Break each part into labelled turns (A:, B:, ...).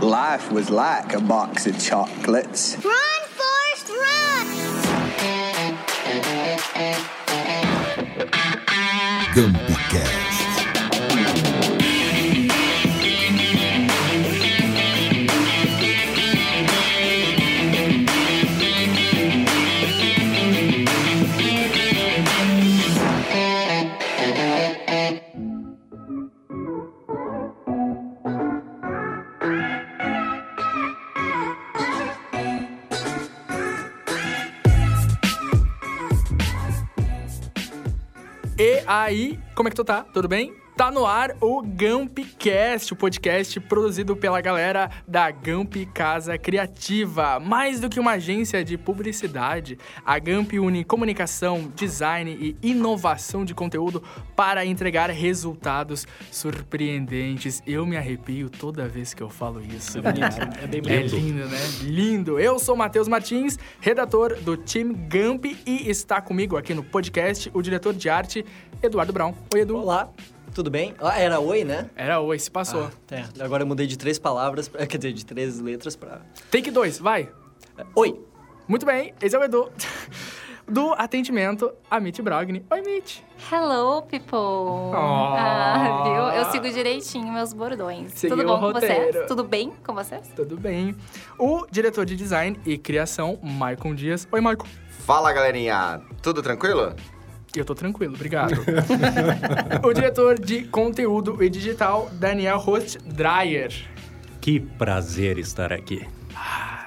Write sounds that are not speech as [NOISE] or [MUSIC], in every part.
A: Life was like a box of chocolates.
B: Run, Forrest, run!
C: Campcast.
D: Como é que tu tá? Tudo bem? Tá no ar o Gampcast, o podcast produzido pela galera da Gamp Casa Criativa. Mais do que uma agência de publicidade, a Gamp une comunicação, design e inovação de conteúdo para entregar resultados surpreendentes. Eu me arrepio toda vez que eu falo isso.
E: É bem
D: É lindo, né? Lindo. Eu sou Matheus Martins, redator do time Gamp e está comigo aqui no podcast o diretor de arte Eduardo Brown. Oi, Edu.
E: Olá, tudo bem? Ah, era oi, né?
D: Era oi, se passou.
E: Ah, é. Agora eu mudei de três palavras, pra- [LAUGHS] quer dizer, de três letras pra...
D: Take dois, vai.
E: Oi!
D: Muito bem, esse é o Edu. [LAUGHS] Do atendimento, a Mitch Brogni. Oi, Mitch.
F: Hello, people! Ah, viu? Eu sigo direitinho meus bordões.
D: Seguiu
F: Tudo bom com vocês? Tudo bem com vocês?
D: Tudo bem. O diretor de design e criação, Maicon Dias. Oi, Maicon.
G: Fala galerinha, tudo tranquilo?
D: Eu tô tranquilo, obrigado. [LAUGHS] o diretor de conteúdo e digital, Daniel Host Dreyer.
H: Que prazer estar aqui.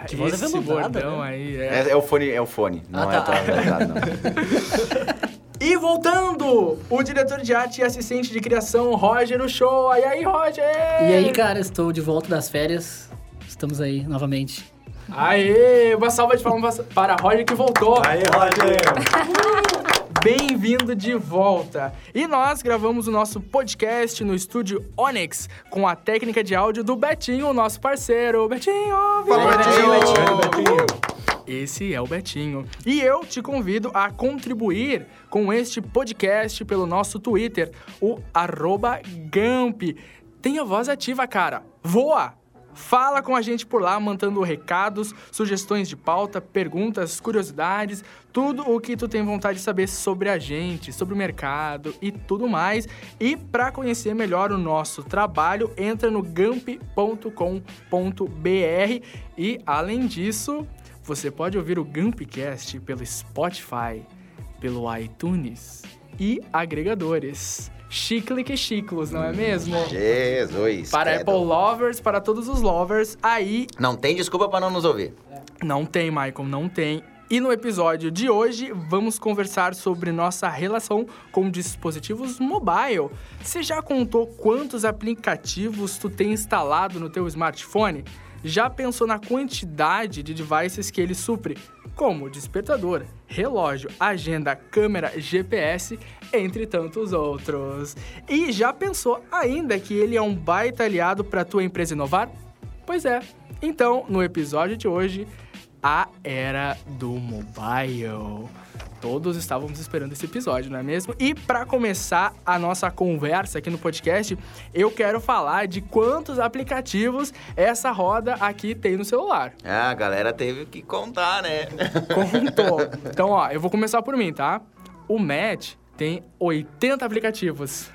E: Que voz
D: Esse bordão
E: né?
D: aí, é.
G: É, é o fone, é o fone, não
E: Ah,
G: é
E: tá.
G: a tua verdade, não. [LAUGHS]
D: E voltando, o diretor de arte e assistente de criação, Roger Show. E aí, Roger?
I: E aí, cara, estou de volta das férias. Estamos aí novamente.
D: Aê, uma salva de palmas para Roger que voltou.
H: Aí, Roger!
D: Bem-vindo de volta. E nós gravamos o nosso podcast no estúdio Onyx com a técnica de áudio do Betinho, o nosso parceiro. Betinho!
G: Fala, Betinho!
D: Esse é o Betinho. E eu te convido a contribuir com este podcast pelo nosso Twitter, o arroba Gamp. Tenha voz ativa, cara. Voa! Fala com a gente por lá, mandando recados, sugestões de pauta, perguntas, curiosidades, tudo o que tu tem vontade de saber sobre a gente, sobre o mercado e tudo mais. E para conhecer melhor o nosso trabalho, entra no gamp.com.br e além disso, você pode ouvir o Gampcast pelo Spotify, pelo iTunes e agregadores. Chicle que chiclos, não é mesmo?
G: Jesus,
D: Para
G: credo.
D: Apple Lovers, para todos os lovers, aí
G: Não tem desculpa pra não nos ouvir.
D: não tem, Michael, não tem. E no episódio de hoje, vamos conversar sobre nossa relação com dispositivos mobile. Você já contou quantos aplicativos tu tem instalado no teu smartphone? Já pensou na quantidade de devices que ele supre? Como despertador, relógio, agenda, câmera, GPS, entre tantos outros. E já pensou ainda que ele é um baita aliado para tua empresa inovar? Pois é. Então, no episódio de hoje, a era do mobile. Todos estávamos esperando esse episódio, não é mesmo? E para começar a nossa conversa aqui no podcast, eu quero falar de quantos aplicativos essa roda aqui tem no celular.
G: Ah, a galera teve que contar, né? [LAUGHS]
D: Contou. Então, ó, eu vou começar por mim, tá? O Matt tem 80 aplicativos.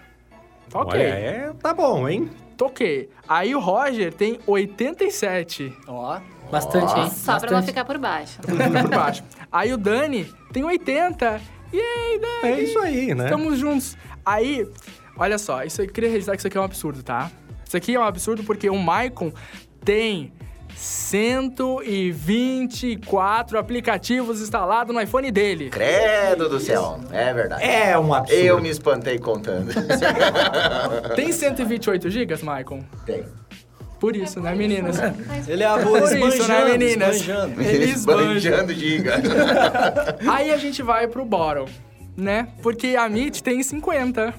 D: Ok.
H: Olha, é, tá bom, hein?
D: Toquei. Aí o Roger tem 87.
E: Ó,
I: Bastante, hein?
F: Só pra não
I: Bastante.
F: ficar por baixo.
D: Fica por baixo. [LAUGHS] Aí o Dani tem 80. E aí, Dani?
H: É isso aí, né?
D: Estamos juntos. Aí, olha só, isso aí, eu queria registrar que isso aqui é um absurdo, tá? Isso aqui é um absurdo porque o Maicon tem 124 aplicativos instalados no iPhone dele.
G: Credo do céu, é verdade.
H: É um absurdo.
G: Eu me espantei contando.
D: Tem 128 gigas, Maicon?
G: Tem.
D: Por isso, né, meninas?
E: ele é a boa
D: Por isso, né, meninas?
E: esbanjando.
D: Ele esbanja.
G: Esbanjando giga. [LAUGHS]
D: Aí a gente vai pro bottom, né? Porque a Meet tem 50.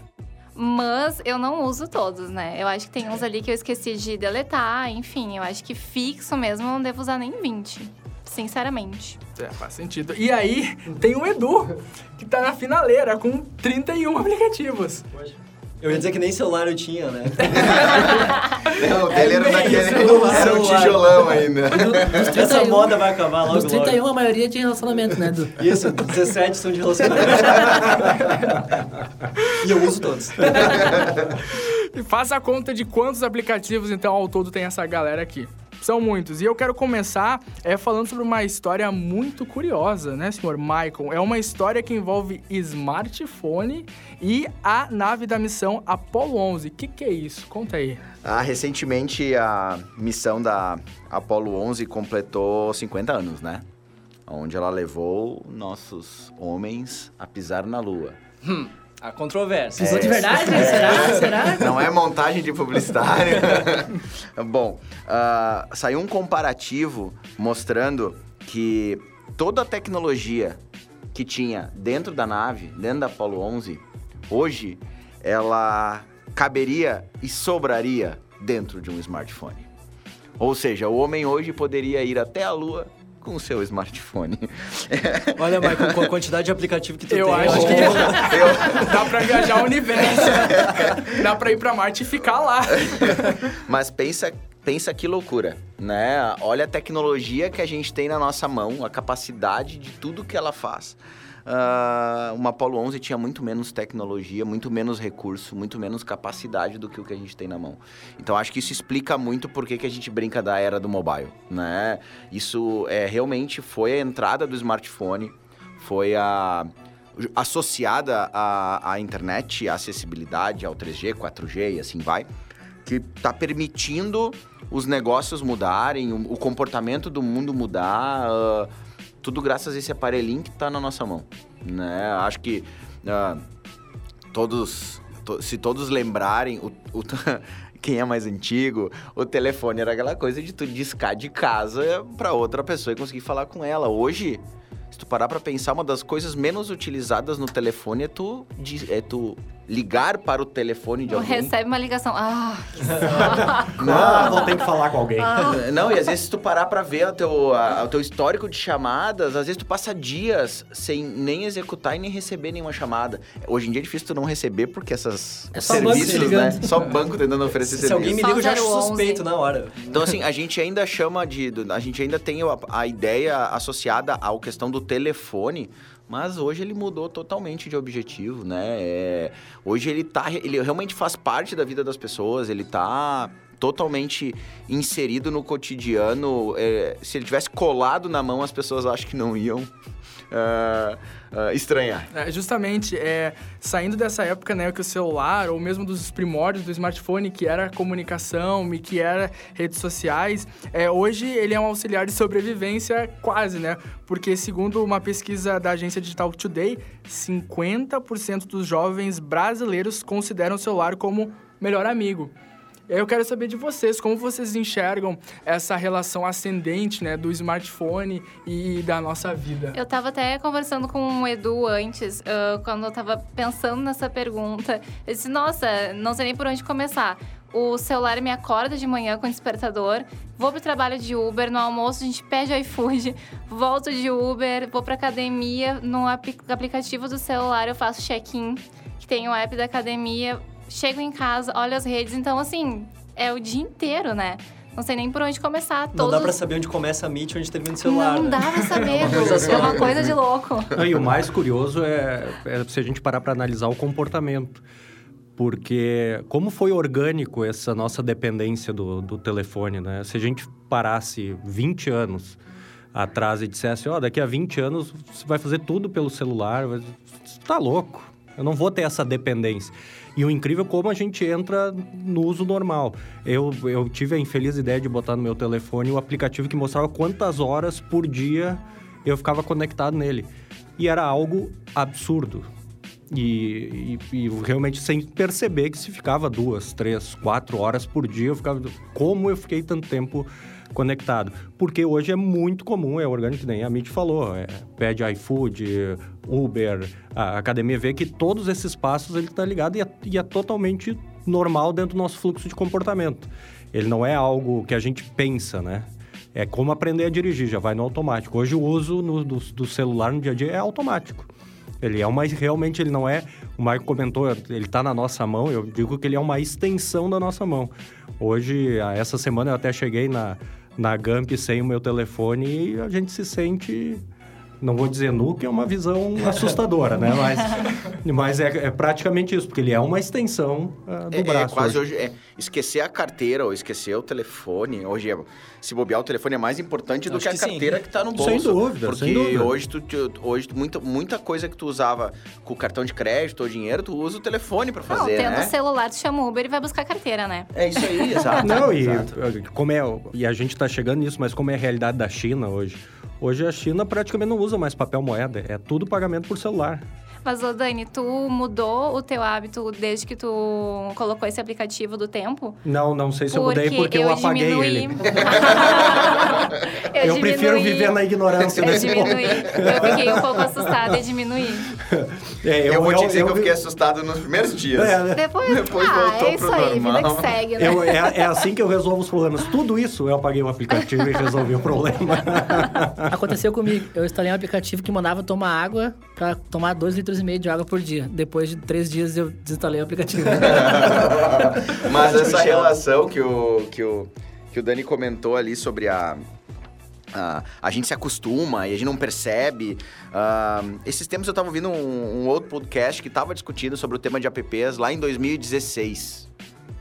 F: Mas eu não uso todos, né? Eu acho que tem uns ali que eu esqueci de deletar, enfim. Eu acho que fixo mesmo eu não devo usar nem 20. Sinceramente.
D: É, faz sentido. E aí, tem o Edu, que tá na finaleira com 31 aplicativos.
E: Eu ia dizer que nem celular eu tinha, né? [LAUGHS]
G: Não, o dele era naquele. [LAUGHS] Era um tijolão ainda.
E: Essa
I: 31,
E: moda vai acabar logo
I: Dos 31,
E: logo.
I: a maioria é de relacionamento, né, Du? [LAUGHS]
E: Isso, 17 são de relacionamento. e eu uso todos.
D: E faça a conta de quantos aplicativos, então, ao todo tem essa galera aqui. São muitos. E eu quero começar é, falando sobre uma história muito curiosa, né, senhor Michael? É uma história que envolve smartphone e a nave da missão Apollo 11. O que, que é isso? Conta aí.
G: Ah, recentemente a missão da Apollo 11 completou 50 anos, né? Onde ela levou nossos homens a pisar na Lua.
E: A controvérsia.
I: Pisou de verdade? Será? Será?
G: Não é montagem de publicitário. [LAUGHS] Bom, ah, saiu um comparativo mostrando que toda a tecnologia que tinha dentro da nave, dentro da Apollo 11, hoje ela caberia e sobraria dentro de um smartphone. Ou seja, o homem hoje poderia ir até a Lua com o seu smartphone. [LAUGHS]
E: Olha, Michael, com a quantidade de aplicativo que tu
D: Eu
E: tem...
D: acho que
G: Eu- [LAUGHS] [LAUGHS]
D: dá pra viajar o universo. dá pra ir pra Marte e ficar lá.
G: Mas pensa, pensa que loucura, né? Olha a tecnologia que a gente tem na nossa mão, a capacidade de tudo que ela faz. Ah, uma Apollo 11 tinha muito menos tecnologia, muito menos recurso, muito menos capacidade do que o que a gente tem na mão. Então acho que isso explica muito por que a gente brinca da era do mobile, né? Isso é, realmente foi a entrada do smartphone, foi a associada à, à internet, à acessibilidade, ao 3G, 4G e assim vai, que está permitindo os negócios mudarem, o, o comportamento do mundo mudar, ah, tudo graças a esse aparelhinho que está na nossa mão, né? Acho que ah, todos, to- se todos lembrarem, o, o- [LAUGHS] quem é mais antigo, o telefone era aquela coisa de tu discar de casa para outra pessoa e conseguir falar com ela. Hoje, se tu parar pra pensar, uma das coisas menos utilizadas no telefone é tu, é tu ligar para o telefone de alguém.
F: Recebe uma ligação. Ah,
H: Ah, vou ter que falar com alguém.
G: Não, e às vezes se tu parar pra ver o teu, a- o teu histórico de chamadas, às vezes tu passa dias sem nem executar e nem receber nenhuma chamada. Hoje em dia é difícil tu não receber porque essas
I: É só banco te
G: serviços, né? Só banco tentando oferecer
E: Se
G: serviço.
E: alguém me liga, eu já acho
F: 011.
E: suspeito na hora.
G: Então, assim, a gente ainda chama de. A gente ainda tem a, a ideia associada à questão do telefone, mas hoje ele mudou totalmente de objetivo, né? É, hoje ele tá. Ele realmente faz parte da vida das pessoas, ele tá totalmente inserido no cotidiano. É, se ele tivesse colado na mão, as pessoas acho que não iam ah, ah, estranhar.
D: É, justamente, é, saindo dessa época, né, que o celular, ou mesmo dos primórdios do smartphone, que era comunicação e que era redes sociais, é, hoje ele é um auxiliar de sobrevivência quase, né? Porque segundo uma pesquisa da agência digital Today, 50% dos jovens brasileiros consideram o celular como melhor amigo. Eu quero saber de vocês, como vocês enxergam essa relação ascendente, né, do smartphone e da nossa vida.
F: Eu tava até conversando com o Edu antes, ah, quando eu tava pensando nessa pergunta. Eu disse, nossa, não sei nem por onde começar. O celular me acorda de manhã com o despertador, vou pro trabalho de Uber, no almoço a gente pede iFood, volto de Uber, vou pra academia, no apli- aplicativo do celular eu faço check-in, que tem o app da academia, chego em casa, olho as redes, então assim, é o dia inteiro, né? Não sei nem por onde começar.
E: Não
F: Todos...
E: dá pra saber onde começa a Meet e onde termina o celular.
F: Não
E: né?
F: dá pra saber,
E: É [LAUGHS] uma coisa
F: é uma coisa de louco.
H: Não, E o mais curioso é, é se a gente parar para analisar o comportamento. Porque como foi orgânico essa nossa dependência do, do telefone, né? Se a gente parasse 20 anos atrás e dissesse, ó, daqui a 20 anos você vai fazer tudo pelo celular, você tá louco. Eu não vou ter essa dependência. E o incrível é como a gente entra no uso normal. Eu, eu tive a infeliz ideia de botar no meu telefone o aplicativo que mostrava quantas horas por dia eu ficava conectado nele. E era algo absurdo. E, e- e realmente sem perceber que se ficava duas, três, quatro horas por dia, eu ficava. Como eu fiquei tanto tempo conectado? Porque hoje é muito comum, é orgânico, nem a Mitch falou. É, pede iFood, Uber, a academia vê que todos esses passos ele está ligado e é, e é totalmente normal dentro do nosso fluxo de comportamento. Ele não é algo que a gente pensa, né? É como aprender a dirigir, já vai no automático. Hoje o uso no- do, do celular no dia a dia é automático. Ele é uma realmente ele não é, o Marco comentou, ele tá na nossa mão, eu digo que ele é uma extensão da nossa mão. Hoje, essa semana eu até cheguei na na Gamp sem o meu telefone e a gente se sente não vou dizer nu, que é uma visão [LAUGHS] assustadora, né? Mas, [LAUGHS] mas é, é praticamente isso, porque ele é uma extensão ah, do
G: É, é
H: braço.
G: quase
H: hoje.
G: hoje. é, esquecer a carteira ou esquecer o telefone. Hoje, é- se bobear, o telefone é mais importante do
E: Acho
G: que a
E: que sim.
G: carteira que tá no bolso.
H: Sem dúvida,
G: Porque
H: sem dúvida.
G: hoje, tu, tu- hoje muita, muita coisa que tu usava com o cartão de crédito ou dinheiro, tu usa o telefone pra
F: Não,
G: fazer,
F: tendo
G: né?
F: celular, tu chama o Uber e vai buscar carteira, né?
G: É isso aí, exato.
H: Não, e
G: exato.
H: como é, e a gente está chegando nisso, mas como é a realidade da China hoje? Hoje a China praticamente não usa mais papel moeda, é tudo pagamento por celular.
F: Mas, ô Dani, tu mudou o teu hábito desde que tu colocou esse aplicativo do tempo?
H: Não, não sei se eu mudei porque eu, apaguei
F: diminui...
H: ele. [LAUGHS]
F: eu
H: Eu, prefiro viver na ignorância
F: Eu
H: desse ponto.
F: diminuí. Eu fiquei um pouco assustada e diminuí.
H: É,
G: Eu, vou te dizer que eu
H: eu-
G: fiquei assustado nos primeiros dias.
H: É, né?
F: Depois,
G: Depois
F: ah,
G: voltou
F: é isso
G: pro
F: aí, vida
G: normal.
F: que segue, né?
H: eu- é, é assim que eu resolvo os problemas. Tudo isso eu apaguei o aplicativo e resolvi o problema.
I: Aconteceu comigo. Eu instalei um aplicativo que mandava tomar água pra tomar 2 litros e meio de água por dia. Depois de três dias eu desinstalei o aplicativo. [LAUGHS]
G: Mas essa relação que o, que, o, que o Dani comentou ali sobre a. A, a gente se acostuma e a gente não percebe. Ah, esses tempos eu tava ouvindo um, um outro podcast que tava discutindo sobre o tema de apps lá em 2016.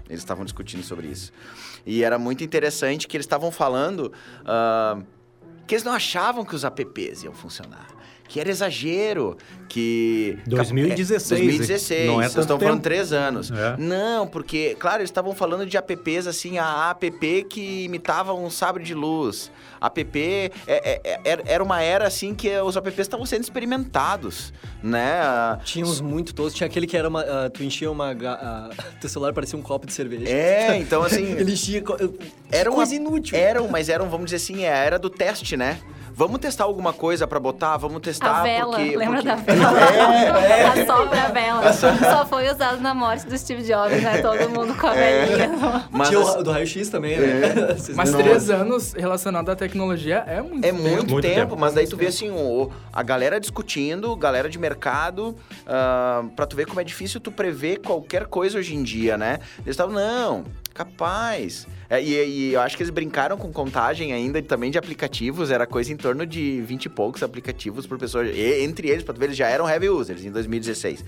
G: Eles estavam discutindo sobre isso. E era muito interessante que eles estavam falando ah, que eles não achavam que os apps iam funcionar. Que era exagero, que...
H: 2016,
G: É, 2016,
H: não é
G: vocês estão falando
H: tempo.
G: três anos.
H: É.
G: Não, porque, claro, eles estavam falando de apps assim, a app que imitava um sabre de luz. App é, é, é, era- uma era assim que os apps estavam sendo experimentados, né?
E: Tinha uns muito todos. Tinha aquele que era uma. ah, tu enchia uma. ah, [LAUGHS] teu celular parecia um copo de cerveja.
G: É, então assim. [LAUGHS]
E: Ele enchia.
G: Era uma-
E: coisa inútil.
G: Eram, mas eram, vamos dizer assim, é a era do teste, né? Vamos testar alguma coisa pra botar? Vamos testar
F: A vela,
G: porque...
F: lembra
G: porque...
F: da vela? [LAUGHS]
G: É,
F: A sobra a vela. Só foi usado na morte do Steve Jobs, né? Todo mundo com a velinha.
G: Mas
E: Tinha o do raio-x também, né? [LAUGHS] Vocês
D: Mas
E: não-
D: três anos relacionado à tecnologia é muito
G: É
D: tempo.
G: muito,
H: Muito
G: tempo,
H: tempo.
G: mas daí tu vê assim, o, a galera discutindo, galera de mercado, ah, pra tu ver como é difícil tu prever qualquer coisa hoje em dia, né? Eles estavam, não, capaz. É, e, e eu acho que eles brincaram com contagem ainda também de aplicativos, era coisa em torno de 20 e poucos aplicativos por pessoa. E, entre eles, pra tu ver, eles já eram heavy users em 2016.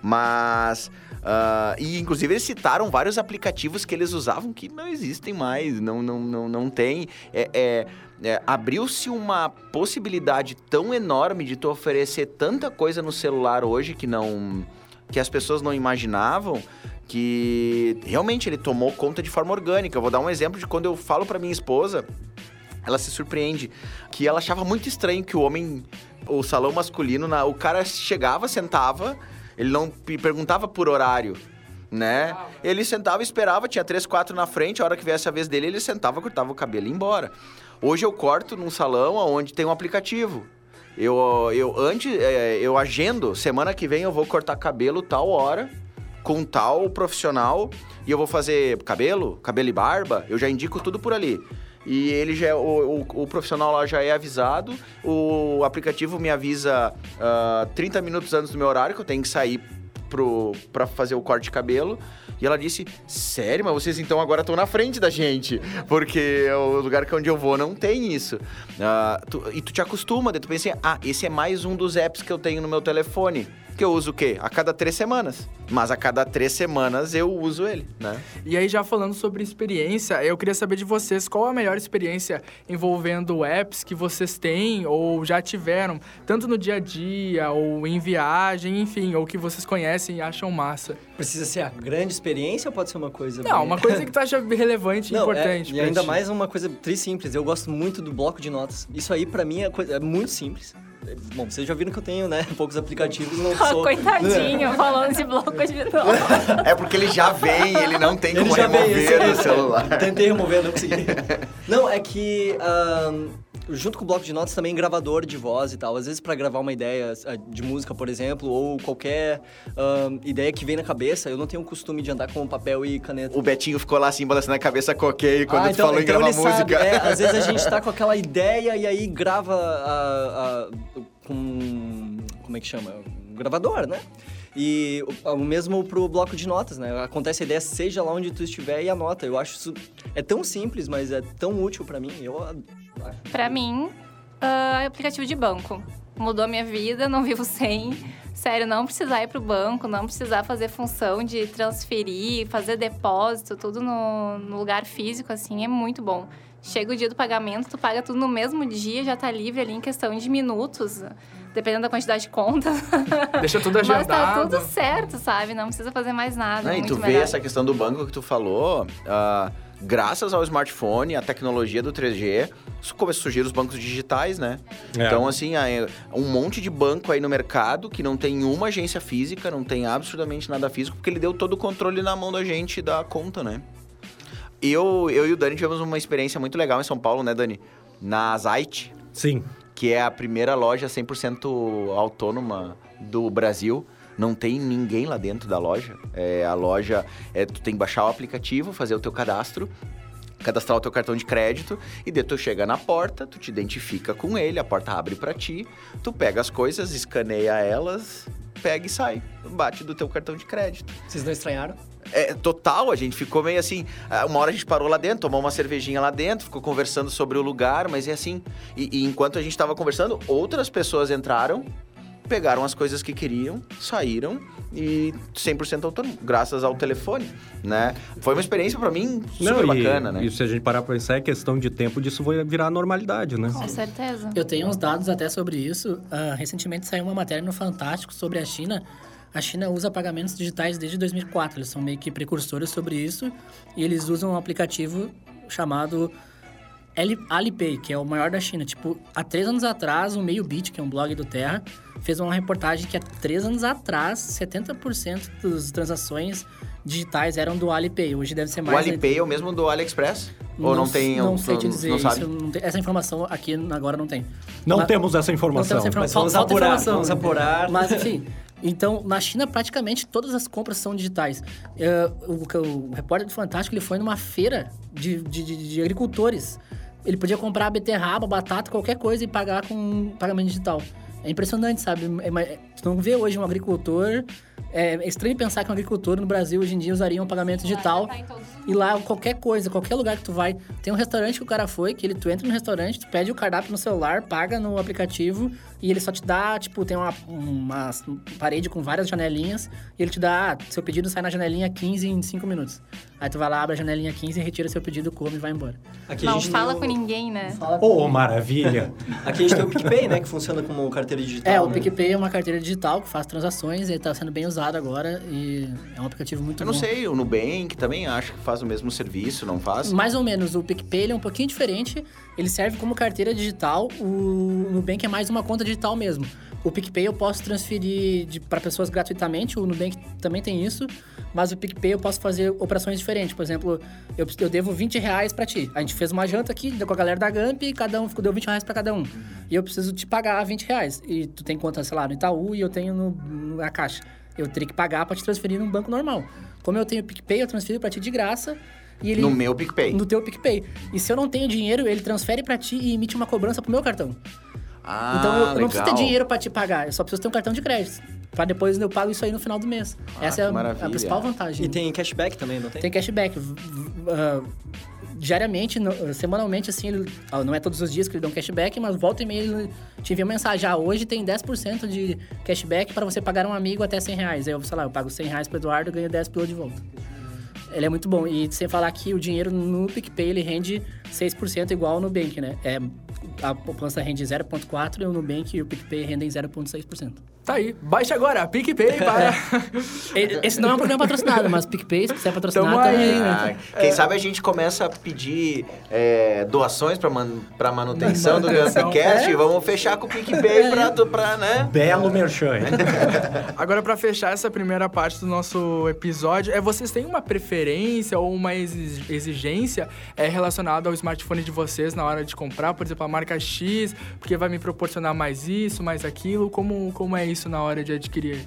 G: Mas. ah, e inclusive eles citaram vários aplicativos que eles usavam que não existem mais, não, não, não, não tem. É, é, é, Abriu-se uma possibilidade tão enorme de tu oferecer tanta coisa no celular hoje que não. que as pessoas não imaginavam. Que realmente ele tomou conta de forma orgânica. Eu vou dar um exemplo de quando eu falo pra minha esposa, ela se surpreende que ela achava muito estranho que o homem, o salão masculino, na- o cara chegava, sentava, ele não pe- perguntava por horário, né? Ele sentava esperava, tinha três, quatro na frente, a hora que viesse a vez dele, ele sentava, cortava o cabelo e ia embora. Hoje eu corto num salão onde tem um aplicativo. Eu, eu antes, é, eu agendo, semana que vem eu vou cortar cabelo tal hora, com tal profissional, e eu vou fazer cabelo, cabelo e barba, eu já indico tudo por ali. E ele já é- o, o, o profissional lá já é avisado, o aplicativo me avisa ah, 30 minutos antes do meu horário, que eu tenho que sair pro, fazer o corte de cabelo. E ela disse, sério, mas vocês então agora estão na frente da gente, porque o lugar que onde eu vou não tem isso. Ah, tu- e tu te acostuma, daí tu pensa assim, ah, esse é mais um dos apps que eu tenho no meu telefone. Que eu uso o quê? A cada três semanas. Mas a cada três semanas eu uso ele, né?
D: E aí, já falando sobre experiência, eu queria saber de vocês qual a melhor experiência envolvendo apps que vocês têm ou já tiveram, tanto no dia a dia ou em viagem, enfim, ou que vocês conhecem e acham massa.
E: Precisa ser a grande experiência ou pode ser uma coisa.
D: Não,
E: bem-
D: uma coisa que tu [LAUGHS] acha relevante e
E: Não, é,
D: importante.
E: e
D: pra
E: ainda
D: ti.
E: mais uma coisa tri simples. Eu gosto muito do bloco de notas. Isso aí, pra mim, é, coisa, é muito simples. Bom, vocês já viram que eu tenho, né? [LAUGHS] Poucos aplicativos, não sou...
F: Coitadinho, [LAUGHS] falando de bloco de novo.
G: É porque ele já vem, ele não tem
E: Ele
G: como remover do celular.
E: Tentei remover, não consegui. [LAUGHS] não, é que ahn, junto com o bloco de notas também gravador de voz e tal. Às vezes pra gravar uma ideia ah, de música, por exemplo, ou qualquer ahn, ideia que vem na cabeça, eu não tenho o costume de andar com papel e caneta.
G: O Betinho ficou lá assim, balançando a cabeça coquei quando
E: ah, então,
G: falou em
E: então
G: gravar
E: ele sabe.
G: música.
E: É, às vezes a gente tá com [LAUGHS] aquela ideia e aí grava a- a- com. Como é que chama? gravador, né? E o, o mesmo pro bloco de notas, né? Acontece a ideia, seja lá onde tu estiver e anota. Eu acho isso... É tão simples, mas é tão útil pra mim. Eu
F: Pra mim, ah, aplicativo de banco. Mudou a minha vida, não vivo sem. Sério, não precisar ir pro banco, não precisar fazer função de transferir, fazer depósito, tudo no, no lugar físico, assim, é muito bom. Chega o dia do pagamento, tu paga tudo no mesmo dia, já tá livre ali em questão de minutos, dependendo da quantidade de contas. [LAUGHS]
D: Deixa tudo
F: Mas tá
D: agendado.
F: tudo certo, sabe? Não precisa fazer mais nada.
G: Não,
F: é
G: e tu vê
F: melhor.
G: essa questão do banco que tu falou, ah, graças ao smartphone, à tecnologia do 3G, isso começou a surgir os bancos digitais, né?
H: É.
G: Então, assim, um monte de banco aí no mercado que não tem uma agência física, não tem absolutamente nada físico, porque ele deu todo o controle na mão da gente da conta, né? Eu, eu e o Dani tivemos uma experiência muito legal em São Paulo, né, Dani? Na Zait,
H: Sim.
G: que é a primeira loja 100% autônoma do Brasil. Não tem ninguém lá dentro da loja. É, a loja, é, tu tem que baixar o aplicativo, fazer o teu cadastro, cadastrar o teu cartão de crédito e daí tu chega na porta, tu te identifica com ele, a porta abre pra ti, tu pega as coisas, escaneia elas, pega e sai, bate do teu cartão de crédito.
E: Vocês não estranharam?
G: É, total, a gente ficou meio assim. ah, Uma hora a gente parou lá dentro, tomou uma cervejinha lá dentro, ficou conversando sobre o lugar, mas é assim. E, e enquanto a gente tava conversando, outras pessoas entraram, pegaram as coisas que queriam, saíram e 100% autônomo, graças ao telefone, né? Foi uma experiência pra mim super
H: Não, e-
G: bacana, né?
H: E se a gente parar pra pensar, é questão de tempo disso vai virar normalidade, né?
F: Com certeza.
I: Eu tenho uns dados até sobre isso. Ah, recentemente saiu uma matéria no Fantástico sobre a China. A China usa pagamentos digitais desde 2004. Eles são meio que precursores sobre isso. E eles usam um aplicativo chamado Ali- Alipay, que é o maior da China. Tipo, há três anos atrás, o Meio Beat, que é um blog do Terra, fez uma reportagem que há três anos atrás, 70% das transações digitais eram do Alipay. Hoje deve ser
G: O
I: mais...
G: Alipay é o mesmo do AliExpress? Ou não tem...
I: Não sei te dizer
G: não sabe?
I: não tenho- essa informação aqui agora não tem.
H: Não
I: Mas-
H: temos essa
I: Não
H: informação.
I: temos essa
E: vamos
I: Falta
E: apurar,
I: informação.
E: vamos apurar. [LAUGHS]
I: Mas, enfim. Então, na China, praticamente todas as compras são digitais. Eh, o, o repórter do Fantástico, ele foi numa feira de, de, de- de agricultores. Ele podia comprar beterraba, batata, qualquer coisa e pagar com pagamento digital. É impressionante, sabe? É, é, tu não vê hoje um agricultor... É, é estranho pensar que um agricultor no Brasil hoje em dia usaria um pagamento digital.
F: Tá
I: E lá, qualquer coisa, qualquer lugar que tu vai, tem um restaurante que o cara foi, que ele, tu entra no restaurante, tu pede o cardápio no celular, paga no aplicativo e ele só te dá, tipo, tem uma, uma parede com várias janelinhas e ele te dá, ah, seu pedido sai na janelinha 15 em 5 minutos. Aí tu vai lá, abre a janelinha 15, retira seu pedido, come e vai embora.
E: Aqui
F: Não
E: a gente
F: fala com ninguém, né?
H: Ô, maravilha! [LAUGHS]
E: Aqui a gente tem o PicPay, né? Que funciona como carteira digital.
I: É, o
E: né?
I: PicPay é uma carteira digital que faz transações, ele tá sendo bem usado agora e é um aplicativo muito
G: Eu não
I: bom.
G: sei, o Nubank também acho que faz o mesmo serviço, não faz?
I: Mais ou menos. O PicPay ele é um pouquinho diferente. Ele serve como carteira digital. O Nubank é mais uma conta digital mesmo. O PicPay eu posso transferir para pessoas gratuitamente. O Nubank também tem isso. Mas o PicPay eu posso fazer operações diferentes. Por exemplo, eu, eu devo 20 reais para ti. A gente fez uma janta aqui com a galera da Gamp e cada um deu 20 reais para cada um. E eu preciso te pagar 20 reais. E tu tem conta, sei lá, no Itaú e eu tenho no, na Caixa. Eu teria que pagar para te transferir num banco normal. Como eu tenho PicPay, eu transfiro para ti de graça. E ele,
G: No meu PicPay.
I: no teu PicPay. E se eu não tenho dinheiro, ele transfere pra ti e emite uma cobrança pro meu cartão.
G: Ah,
I: então eu, eu
G: legal.
I: não preciso ter dinheiro pra te pagar, eu só preciso ter um cartão de crédito. Pra depois eu pago isso aí no final do mês.
G: Ah,
I: Essa é a, a principal vantagem.
E: E tem cashback também, não tem?
I: Tem cashback. Ah, diariamente, no- semanalmente, assim, ele, não é todos os dias que ele dá um cashback, mas volta e meia ele te envia uma mensagem. Ah, hoje tem 10% de cashback para você pagar um amigo até 100 reais. Aí eu, sei lá, eu pago 100 reais pro Eduardo e ganho 10 pila de volta. Ele é muito bom. E sem falar que o dinheiro no PicPay, ele rende 6% igual ao Nubank, né? É, a poupança rende 0,4% e o Nubank e o PicPay rendem 0,6%.
D: Tá aí. Baixe agora, PicPay [LAUGHS] para...
I: E- Esse não é um programa patrocinado, mas PicPay, se quiser patrocinar,
D: Tamo
I: também,
D: aí.
I: né?
G: Ah, quem sabe a gente começa a pedir é, doações para man, pra manutenção do
D: Manutenção.
G: Campcast
I: É?
G: e vamos fechar com o PicPay pra, tu- pra, né?
H: Belo merchan? [LAUGHS]
D: Agora, pra fechar essa primeira parte do nosso episódio, é vocês têm uma preferência ou uma exi- exigência é, relacionada ao smartphone de vocês na hora de comprar? Por exemplo, a marca X, porque vai me proporcionar mais isso, mais aquilo. Como, como é isso na hora de adquirir?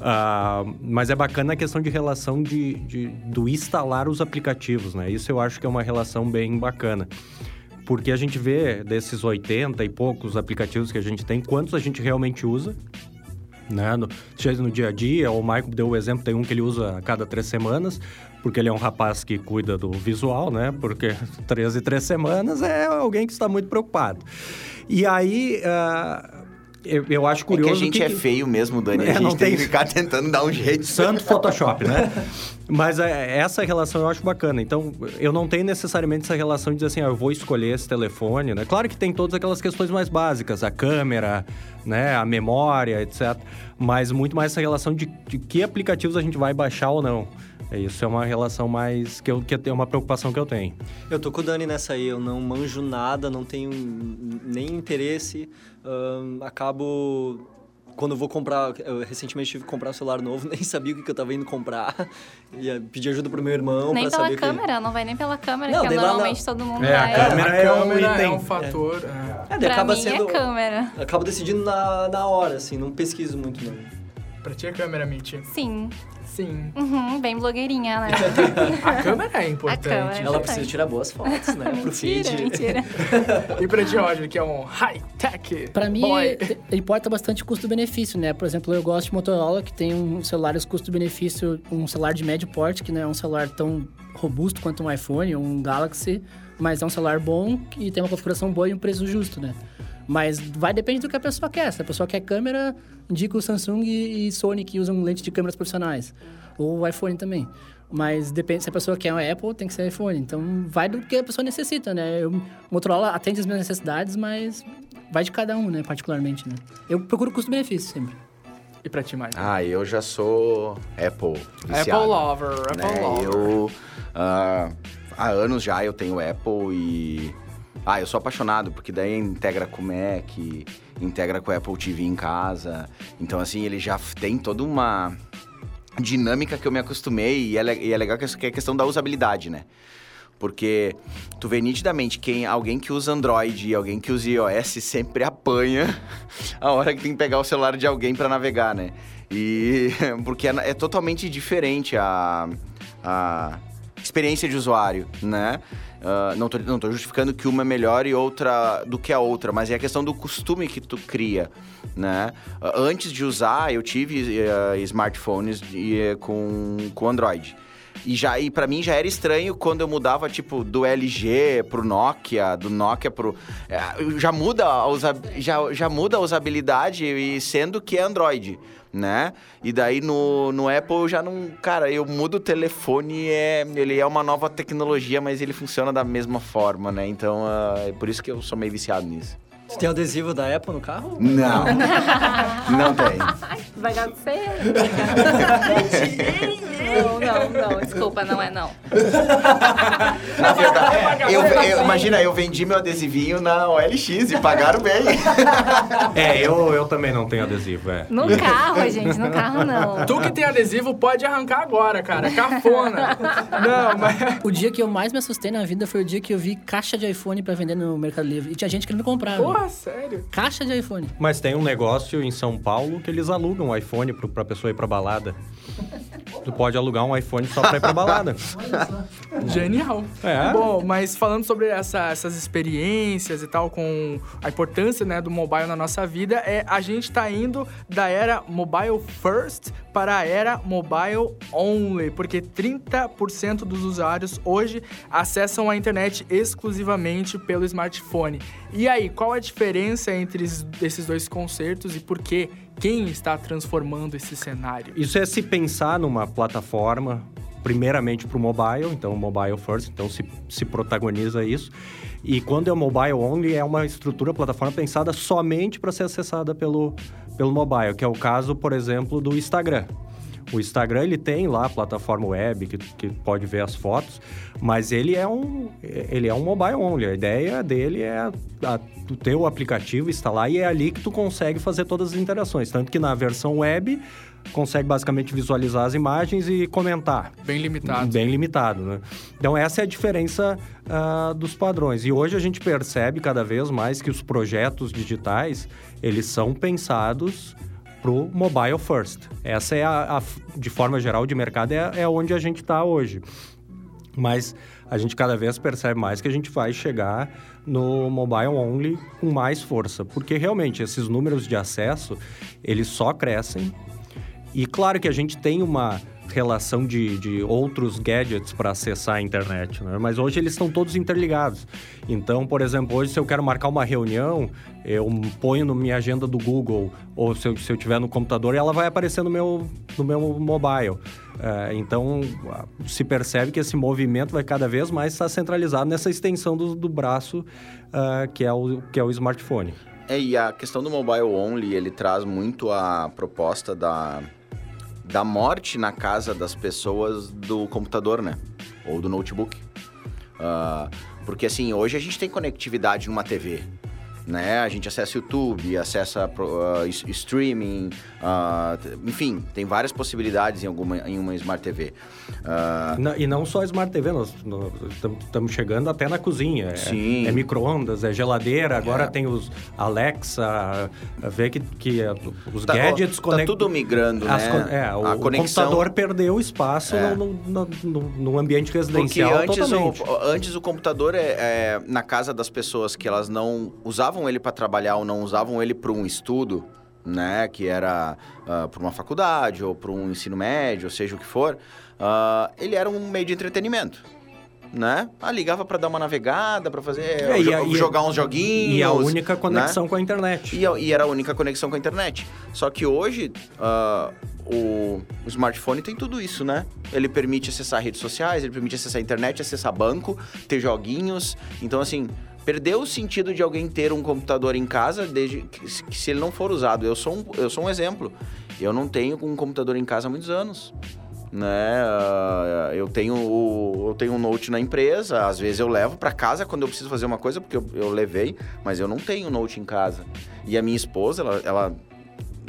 H: Ah, mas é bacana a questão de relação de, de- do instalar os aplicativos, né? Isso eu acho que é uma relação bem bacana. Porque a gente vê desses 80 e poucos aplicativos que a gente tem, quantos a gente realmente usa né? No, seja no dia a dia, o Michael deu o exemplo, tem um que ele usa a cada três semanas, porque ele é um rapaz que cuida do visual, né? Porque [LAUGHS] três e três semanas é alguém que está muito preocupado. E aí, uh, eu, eu, acho curioso.
G: É que a gente
H: que...
G: é feio mesmo, Dani. [LAUGHS]
H: É,
G: a gente
H: não
G: tem...
H: tem
G: que ficar tentando dar um jeito.
H: Santo Photoshop, né? Mas é, essa relação eu acho bacana. Então, eu não tenho necessariamente essa relação de dizer assim, ah, eu vou escolher esse telefone, né? Claro que tem todas aquelas questões mais básicas, a câmera, né, a memória, etc. Mas muito mais essa relação de, de que aplicativos a gente vai baixar ou não. Isso é uma relação mais que eu que é uma preocupação que eu tenho.
E: Eu tô com o Dani nessa aí, eu não manjo nada, não tenho nem interesse, acabo quando eu vou comprar, eu recentemente tive que comprar um celular novo, [LAUGHS] nem sabia o que, que eu tava indo comprar. E pedi ajuda pro meu irmão
F: nem
E: pra saber
F: Nem pela câmera, que... não vai nem pela câmera,
E: não,
F: que normalmente na... todo mundo
H: é,
F: vai.
H: A câmera,
D: é,
H: é,
D: um
H: item.
D: é um fator.
E: É. É,
F: pra
E: acaba
F: mim
E: sendo,
F: é câmera.
E: Acabo decidindo na, na hora, assim, não pesquiso muito não.
D: Pra ti é câmera, Mitty?
F: Sim.
D: Sim.
F: Uhum, bem blogueirinha, né? [LAUGHS]
D: a câmera é importante.
F: Câmera é
E: Ela precisa tirar boas fotos, né? [LAUGHS]
F: mentira,
E: pro feed.
F: mentira.
D: e pra ti, Roger, que é um high-tech
I: Pra mim,
D: boy.
I: importa bastante custo-benefício, né? Por exemplo, eu gosto de Motorola, que tem um celular custo-benefício, um celular de médio porte, que não é um celular tão robusto quanto um iPhone ou um Galaxy, mas é um celular bom e tem uma configuração boa e um preço justo, né? Mas vai depender do que a pessoa quer. Se a pessoa quer câmera, indica o Samsung e Sony que usam lente de câmeras profissionais. Ou o iPhone também. Mas depende, se a pessoa quer um Apple, tem que ser iPhone. Então, vai do que a pessoa necessita, né? O Motorola atende as minhas necessidades, mas vai de cada um, né? Particularmente, né? Eu procuro custo-benefício sempre.
D: E pra ti, mais?
G: Ah, eu já sou Apple viciado,
D: Apple lover, Apple
G: né?
D: lover.
G: Eu, uh, há anos já eu tenho Apple e... Ah, eu sou apaixonado, porque daí integra com o Mac, integra com o Apple TV em casa. Então, assim, ele já tem toda uma dinâmica que eu me acostumei e é, e é legal que é a questão da usabilidade, né? Porque tu vê nitidamente quem alguém que usa Android e alguém que usa iOS sempre apanha [LAUGHS] a hora que tem que pegar o celular de alguém para navegar, né? E [LAUGHS] porque é, é totalmente diferente a, a experiência de usuário, né? Uh, não, tô, não tô justificando que uma é melhor e outra do que a outra, mas é a questão do costume que tu cria, né? Uh, antes de usar, eu tive uh, smartphones de, com, com Android. E, já, e para mim já era estranho quando eu mudava, tipo, do LG pro Nokia, do Nokia pro... É, já, muda a usa, já, já muda a usabilidade, e sendo que é Android né? E daí no, no Apple eu já não. Cara, eu mudo o telefone, é, ele é uma nova tecnologia, mas ele funciona da mesma forma, né? Então uh, é por isso que eu sou meio viciado nisso.
E: Você tem adesivo da Apple no carro?
G: Não. [LAUGHS] não tem.
F: Vai dar certo. [LAUGHS] não, não, não. Desculpa, não é não. [LAUGHS]
G: Na verdade, eu, eu, imagina, eu vendi meu adesivinho na OLX e pagaram bem.
H: É, eu, eu também não tenho adesivo, é.
F: No carro, gente, no carro não.
D: Tu que tem adesivo pode arrancar agora, cara. Cafona. não, mas...
I: O dia que eu mais me assustei na vida foi o dia que eu vi caixa de iPhone pra vender no Mercado Livre. E tinha gente que não comprava.
D: Porra, sério?
I: Caixa de iPhone.
H: Mas tem um negócio em São Paulo que eles alugam um iPhone pro, pra pessoa ir pra balada. Tu pode alugar um iPhone só pra ir pra balada. [LAUGHS]
D: Genial.
H: É.
D: Bom, mas falando sobre essa, essas experiências e tal, com a importância né, do mobile na nossa vida, é a gente tá indo da era mobile first para a era mobile only, porque 30% dos usuários hoje acessam a internet exclusivamente pelo smartphone. E aí, qual a diferença entre esses dois concertos e por que quem está transformando esse cenário?
H: Isso é se pensar numa plataforma, primeiramente para o mobile, então mobile first, então se, se protagoniza isso. E quando é mobile only, é uma estrutura, plataforma pensada somente para ser acessada pelo, pelo mobile, que é o caso, por exemplo, do Instagram. O Instagram ele tem lá a plataforma web que, que pode ver as fotos, mas ele é um ele é um mobile only. A ideia dele é a, a, tu ter o aplicativo instalar e é ali que tu consegue fazer todas as interações. Tanto que na versão web consegue basicamente visualizar as imagens e comentar.
D: Bem limitado.
H: Bem limitado, né? Então essa é a diferença uh, dos padrões. E hoje a gente percebe cada vez mais que os projetos digitais eles são pensados pro mobile first. Essa é a, a de forma geral de mercado é, é onde a gente está hoje. Mas a gente cada vez percebe mais que a gente vai chegar no mobile only com mais força, porque realmente esses números de acesso, eles só crescem. E claro que a gente tem uma relação de, de outros gadgets para acessar a internet, né? mas hoje eles estão todos interligados. Então, por exemplo, hoje se eu quero marcar uma reunião, eu ponho na minha agenda do Google, ou se eu, se eu tiver no computador, ela vai aparecer no meu, no meu mobile. É, então, se percebe que esse movimento vai cada vez mais estar centralizado nessa extensão do, do braço, uh, que, é o, que é o smartphone.
G: É, e a questão do mobile only, ele traz muito a proposta da, da morte na casa das pessoas do computador, né? Ou do notebook. Uh, porque, assim, hoje a gente tem conectividade numa TV né? A gente acessa YouTube, acessa uh, streaming, uh, enfim, tem várias possibilidades em, alguma, em uma Smart TV.
H: Uh... E não só Smart TV, nós estamos chegando até na cozinha. É, Sim. É, é micro-ondas, é geladeira, agora é. tem os Alexa, vê que, que é, os tá, gadgets...
G: Ó, tá tudo migrando,
H: as,
G: né?
H: É, o, a conexão... computador perdeu espaço é. no, no, no, no, ambiente residencial
G: Porque antes,
H: totalmente.
G: O, antes o computador, é, é, na casa das pessoas que elas não usavam usavam ele para trabalhar ou não usavam ele para um estudo, né, que era uh, ah, para uma faculdade ou para um ensino médio, ou seja o que for, uh, ele era um meio de entretenimento. Né? Ah, ligava para dar uma navegada, para fazer é, jo e, jogar uns joguinhos.
H: E a única conexão né? com a internet.
G: E, e, era a única conexão com a internet. Só que hoje uh, o, o, smartphone tem tudo isso, né? Ele permite acessar redes sociais, ele permite acessar a internet, acessar banco, ter joguinhos. Então, assim, Perdeu o sentido de alguém ter um computador em casa desde que, se ele não for usado. Eu sou, um, eu sou um exemplo. Eu não tenho um computador em casa há muitos anos. Né? Uh, eu tenho eu tenho um note na empresa, às vezes eu levo para casa quando eu preciso fazer uma coisa, porque eu, eu levei, mas eu não tenho note em casa. E a minha esposa, ela, ela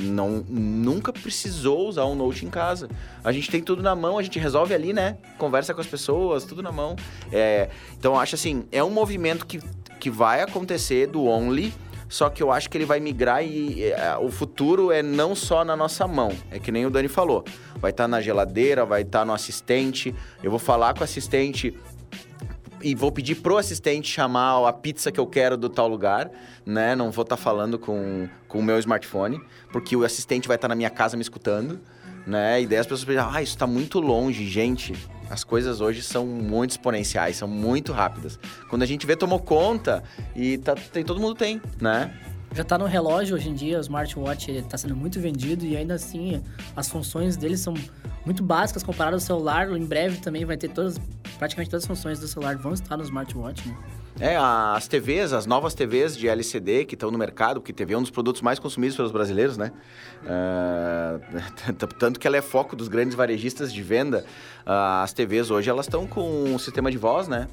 G: não nunca precisou usar um note em casa. A gente tem tudo na mão, a gente resolve ali, né? Conversa com as pessoas, tudo na mão. É, então, acho assim, é um movimento que que vai acontecer do Only, só que eu acho que ele vai migrar e é, o futuro é não só na nossa mão, é que nem o Dani falou. Vai estar tá na geladeira, vai estar tá no assistente. Eu vou falar com o assistente e vou pedir pro assistente chamar a pizza que eu quero do tal lugar, né? Não vou estar tá falando com, com o meu smartphone, porque o assistente vai estar tá na minha casa me escutando, né? E daí as pessoas pensam, ah, isso está muito longe, gente as coisas hoje são muito exponenciais, são muito rápidas. Quando a gente vê, tomou conta e tá, tem, todo mundo tem, né?
I: Já está no relógio hoje em dia, o smartwatch está sendo muito vendido e ainda assim as funções dele são muito básicas comparado ao celular. Em breve também vai ter todas, praticamente todas as funções do celular vão estar no smartwatch, né?
G: É, as TVs, as novas TVs de LCD que estão no mercado, porque TV é um dos produtos mais consumidos pelos brasileiros, né? Uh, [LAUGHS] tanto que ela é foco dos grandes varejistas de venda. Uh, as TVs hoje, elas estão com um sistema de voz, né?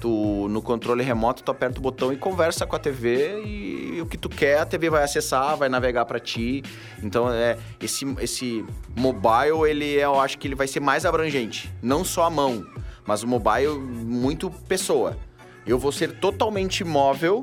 G: Tu, no controle remoto, tu aperta o botão e conversa com a TV e, o que tu quer, a TV vai acessar, vai navegar para ti. Então, é, esse, esse mobile, ele, é, eu acho que ele vai ser mais abrangente. Não só a mão, mas o mobile muito pessoa. Eu vou ser totalmente móvel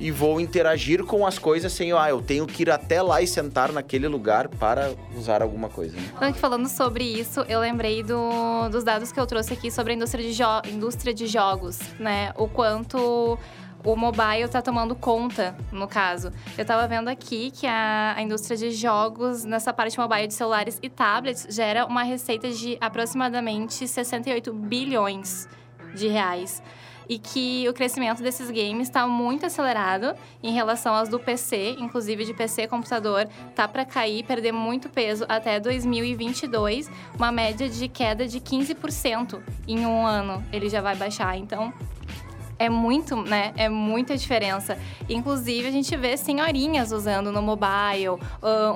G: e vou interagir com as coisas sem, ah, eu tenho que ir até lá e sentar naquele lugar para usar alguma coisa. Né?
F: Falando sobre isso, eu lembrei do, dos dados que eu trouxe aqui sobre a indústria de, indústria de jogos, né? O quanto o mobile está tomando conta, no caso. Eu estava vendo aqui que a, a, indústria de jogos, nessa parte mobile de celulares e tablets, gera uma receita de aproximadamente 68 bilhões de reais e que o crescimento desses games está muito acelerado em relação aos do PC, inclusive de PC computador, tá para cair, perder muito peso até 2022, uma média de queda de 15% em um ano. Ele já vai baixar, então é muito, né? É muita diferença. Inclusive, a gente vê senhorinhas usando no mobile,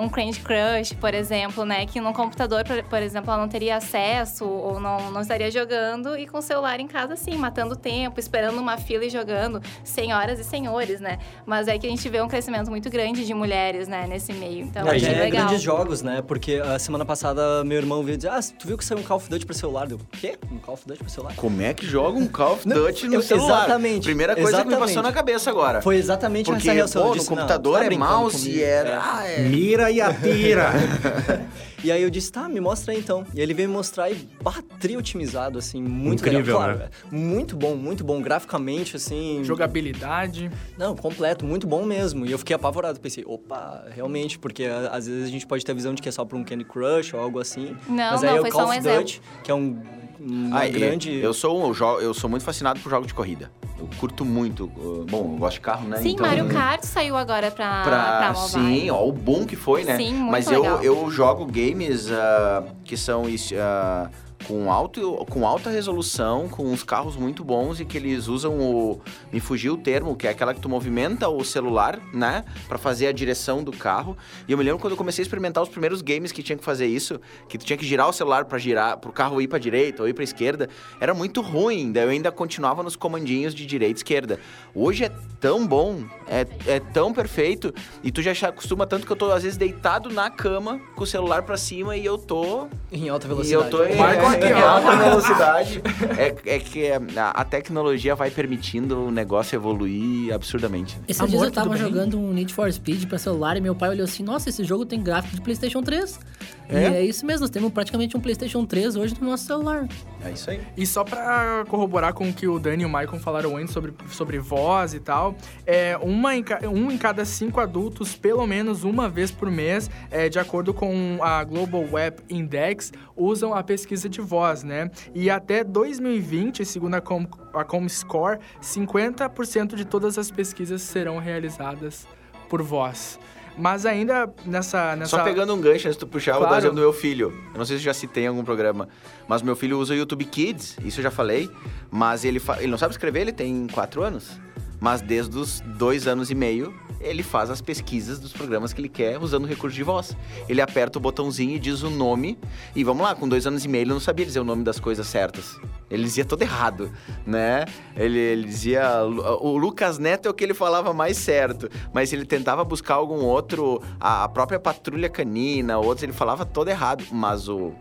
F: um Candy Crush, por exemplo, né? Que no computador, por, exemplo, ela não teria acesso ou não, não estaria jogando e com o celular em casa, assim, matando tempo, esperando uma fila e jogando. Senhoras e senhores, né? Mas é que a gente vê um crescimento muito grande de mulheres, né? Nesse meio. Então,
E: é,
F: é
E: legal. grandes jogos, né? Porque a semana passada meu irmão veio dizer, ah, tu viu que saiu um Call of Duty pro celular? Eu, quê? Um Call of Duty pro celular?
G: Como é que joga um Call of Duty no celular?
E: Exatamente.
G: Primeira coisa que me
E: exatamente.
G: passou na cabeça agora.
E: Foi exatamente
G: Porque,
E: essa reação. eu
G: pô, no
E: disse, "Não,
G: computador
E: tá
G: é mouse
E: comigo."
G: e era...
E: É.
G: Ah, é...
H: Mira e atira. [LAUGHS]
E: E aí eu disse, tá, me mostra aí então. E ele veio me mostrar e batri otimizado, assim, muito
H: Incrível,
E: legal. Claro,
H: né?
E: muito bom, muito bom. Graficamente, assim.
D: Jogabilidade.
E: Não, completo, muito bom mesmo. E eu fiquei apavorado. Pensei, opa, realmente, porque às vezes a gente pode ter a visão de que é só pra um Candy Crush ou algo assim.
F: Não,
E: Mas
F: não,
E: aí é
F: foi
E: o Call
F: só um
E: of
F: exemplo.
E: Duty, que é um, uma
G: Ah,
E: grande.
G: Eu sou, um jo- eu sou muito fascinado por jogos de corrida. Eu curto muito. uh, Bom, eu gosto de carro, né?
F: Sim,
G: então,
F: Mario Kart saiu agora pra,
G: Pra,
F: pra mobile.
G: sim, ó, o boom que foi, né?
F: Sim, muito
G: Mas eu,
F: legal.
G: eu jogo games ah, que são isso, ah, com, alto, com alta resolução, com uns carros muito bons e que eles usam o. Me fugiu o termo, que é aquela que tu movimenta o celular, né? Pra fazer a direção do carro. E eu me lembro quando eu comecei a experimentar os primeiros games que tinha que fazer isso, que tu tinha que girar o celular pra girar, pro carro ir pra direita ou ir pra esquerda, era muito ruim. Daí eu ainda continuava nos comandinhos de direita e esquerda. Hoje é tão bom, é, é tão perfeito, e tu já se acostuma tanto que eu tô às vezes deitado na cama com o celular pra cima e eu tô
E: Em alta
G: e
E: velocidade.
G: eu tô em,
D: Com
G: é,
D: aqui,
G: em
D: ó.
G: alta velocidade. É, é que a, a tecnologia vai permitindo o negócio evoluir absurdamente.
I: Esses
D: Amor,
I: dias eu tava
D: bem?
I: jogando um Need for Speed pra celular e meu pai olhou assim, nossa, esse jogo tem gráfico de Playstation 3.
G: É?
I: E é isso mesmo, nós temos praticamente um Playstation 3 hoje no nosso celular.
G: É isso aí.
D: E só pra corroborar com o que o Dani e o Maicon falaram antes sobre, sobre voz e tal, é uma em um em cada cinco adultos, pelo menos uma vez por mês, é, de acordo com a Global Web Index, usam a pesquisa de voz, né? E até 2020, segundo a, Com, a Comscore, 50% de todas as pesquisas serão realizadas por voz. Mas ainda nessa... nessa...
G: Só pegando um gancho antes de tu puxar, dar o
D: Claro.
G: exemplo do meu filho. Eu não sei se já citei em algum programa, mas meu filho usa o YouTube Kids, isso eu já falei, mas ele, fa- ele não sabe escrever, ele tem quatro anos. Mas desde os dois anos e meio, ele faz as pesquisas dos programas que ele quer usando o recurso de voz. Ele aperta o botãozinho e diz o nome. E vamos lá, com dois anos e meio ele não sabia dizer o nome das coisas certas. Ele dizia todo errado, né? Ele, ele dizia. O Lucas Neto é o que ele falava mais certo. Mas ele tentava buscar algum outro. A, própria patrulha canina, outros, ele falava todo errado. Mas o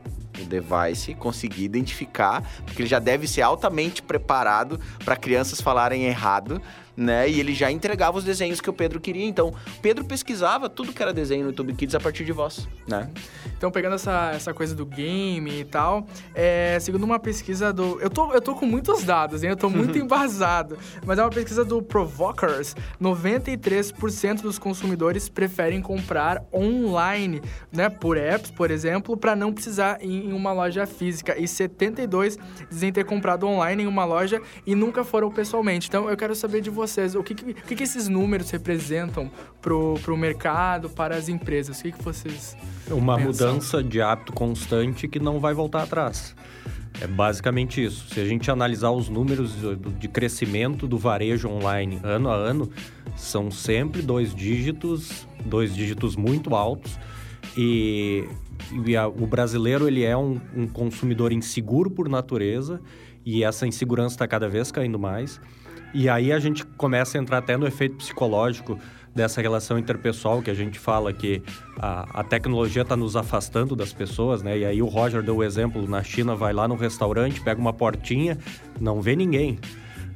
G: o device conseguir identificar, porque ele já deve ser altamente preparado para crianças falarem errado, né? E ele já entregava os desenhos que o Pedro queria. Então, Pedro pesquisava tudo que era desenho no YouTube Kids a partir de voz, né?
D: Então, pegando essa, essa coisa do game e tal, é, segundo uma pesquisa do. Eu tô, eu tô com muitos dados, hein? Eu tô muito [LAUGHS] embasado. Mas é uma pesquisa do Provokers. 93% dos consumidores preferem comprar online, né? Por apps, por exemplo, para não precisar ir em uma loja física. E 72% dizem ter comprado online em uma loja e nunca foram pessoalmente. Então, eu quero saber de vocês, o que, que, o que, que esses números representam pro, pro mercado, para as empresas? O que, que vocês.
H: Uma
D: Pensão.
H: mudança de hábito constante que não vai voltar atrás. É basicamente isso. Se a gente analisar os números de- de crescimento do varejo online ano a ano, são sempre dois dígitos, dois dígitos muito altos. E, o brasileiro ele é um, um consumidor inseguro por natureza e essa insegurança está cada vez caindo mais. E aí a gente começa a entrar até no efeito psicológico dessa relação interpessoal que a gente fala que a, a tecnologia está nos afastando das pessoas, né? E aí o Roger deu o exemplo, na China vai lá no restaurante, pega uma portinha, não vê ninguém.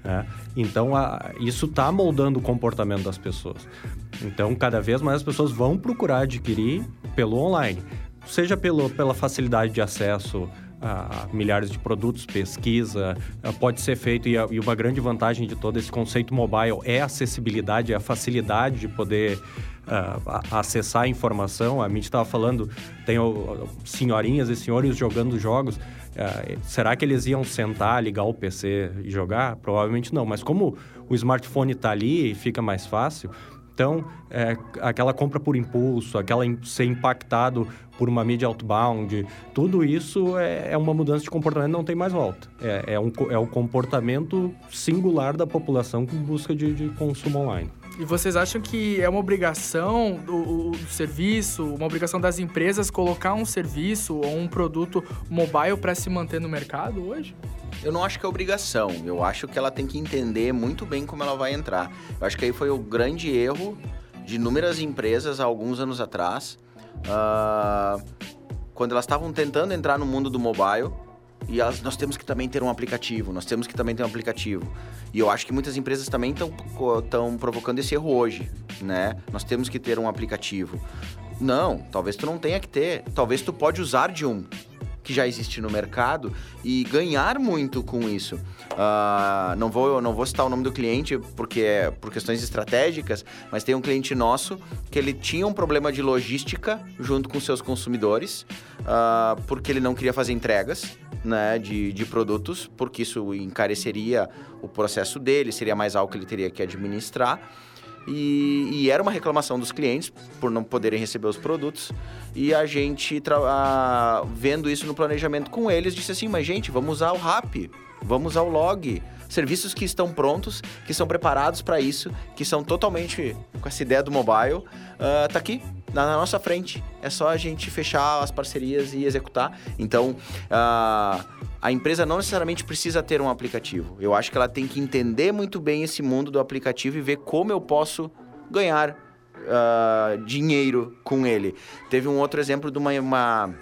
H: né? Então a- isso está moldando o comportamento das pessoas. Então cada vez mais as pessoas vão procurar adquirir pelo online, seja pelo, pela facilidade de acesso a milhares de produtos, pesquisa, eh, pode ser feito, e, a- e uma grande vantagem de todo esse conceito mobile é a acessibilidade, é a facilidade de poder a- acessar a informação. A gente estava falando, tem o- senhorinhas e senhores jogando jogos. Ah, será que eles iam sentar, ligar o PC e jogar? Provavelmente não, mas como o smartphone está ali e fica mais fácil, então, é, aquela compra por impulso, aquela ser impactado por uma mídia outbound, tudo isso é, é uma mudança de comportamento, não tem mais volta. É, é, um, é o comportamento singular da população com busca de, de consumo online.
D: E vocês acham que é uma obrigação do, do serviço, uma obrigação das empresas colocar um serviço ou um produto mobile para se manter no mercado hoje?
G: Eu não acho que é obrigação. Eu acho que ela tem que entender muito bem como ela vai entrar. Eu acho que aí foi o grande erro de inúmeras empresas há alguns anos atrás, ah, quando elas estavam tentando entrar no mundo do mobile, e elas, nós temos que também ter um aplicativo, nós temos que também ter um aplicativo. E eu acho que muitas empresas também estão provocando esse erro hoje, né? Nós temos que ter um aplicativo. Não, talvez tu não tenha que ter. Talvez tu pode usar de um que já existe no mercado e ganhar muito com isso. Uh, não, vou, não vou citar o nome do cliente porque é por questões estratégicas, mas tem um cliente nosso que ele tinha um problema de logística junto com seus consumidores, uh, porque ele não queria fazer entregas né, de, de produtos, porque isso encareceria o processo dele, seria mais algo que ele teria que administrar. E, e, era uma reclamação dos clientes por não poderem receber os produtos. E a gente, a, vendo isso no planejamento com eles, disse assim: mas gente, vamos usar o RAP, vamos usar o log. Serviços que estão prontos, que são preparados para isso, que são totalmente com essa ideia do mobile, uh, tá aqui na, nossa frente. É só a gente fechar as parcerias e executar. Então, uh, a empresa não necessariamente precisa ter um aplicativo. Eu acho que ela tem que entender muito bem esse mundo do aplicativo e ver como eu posso ganhar uh, dinheiro com ele. Teve um outro exemplo de uma, uma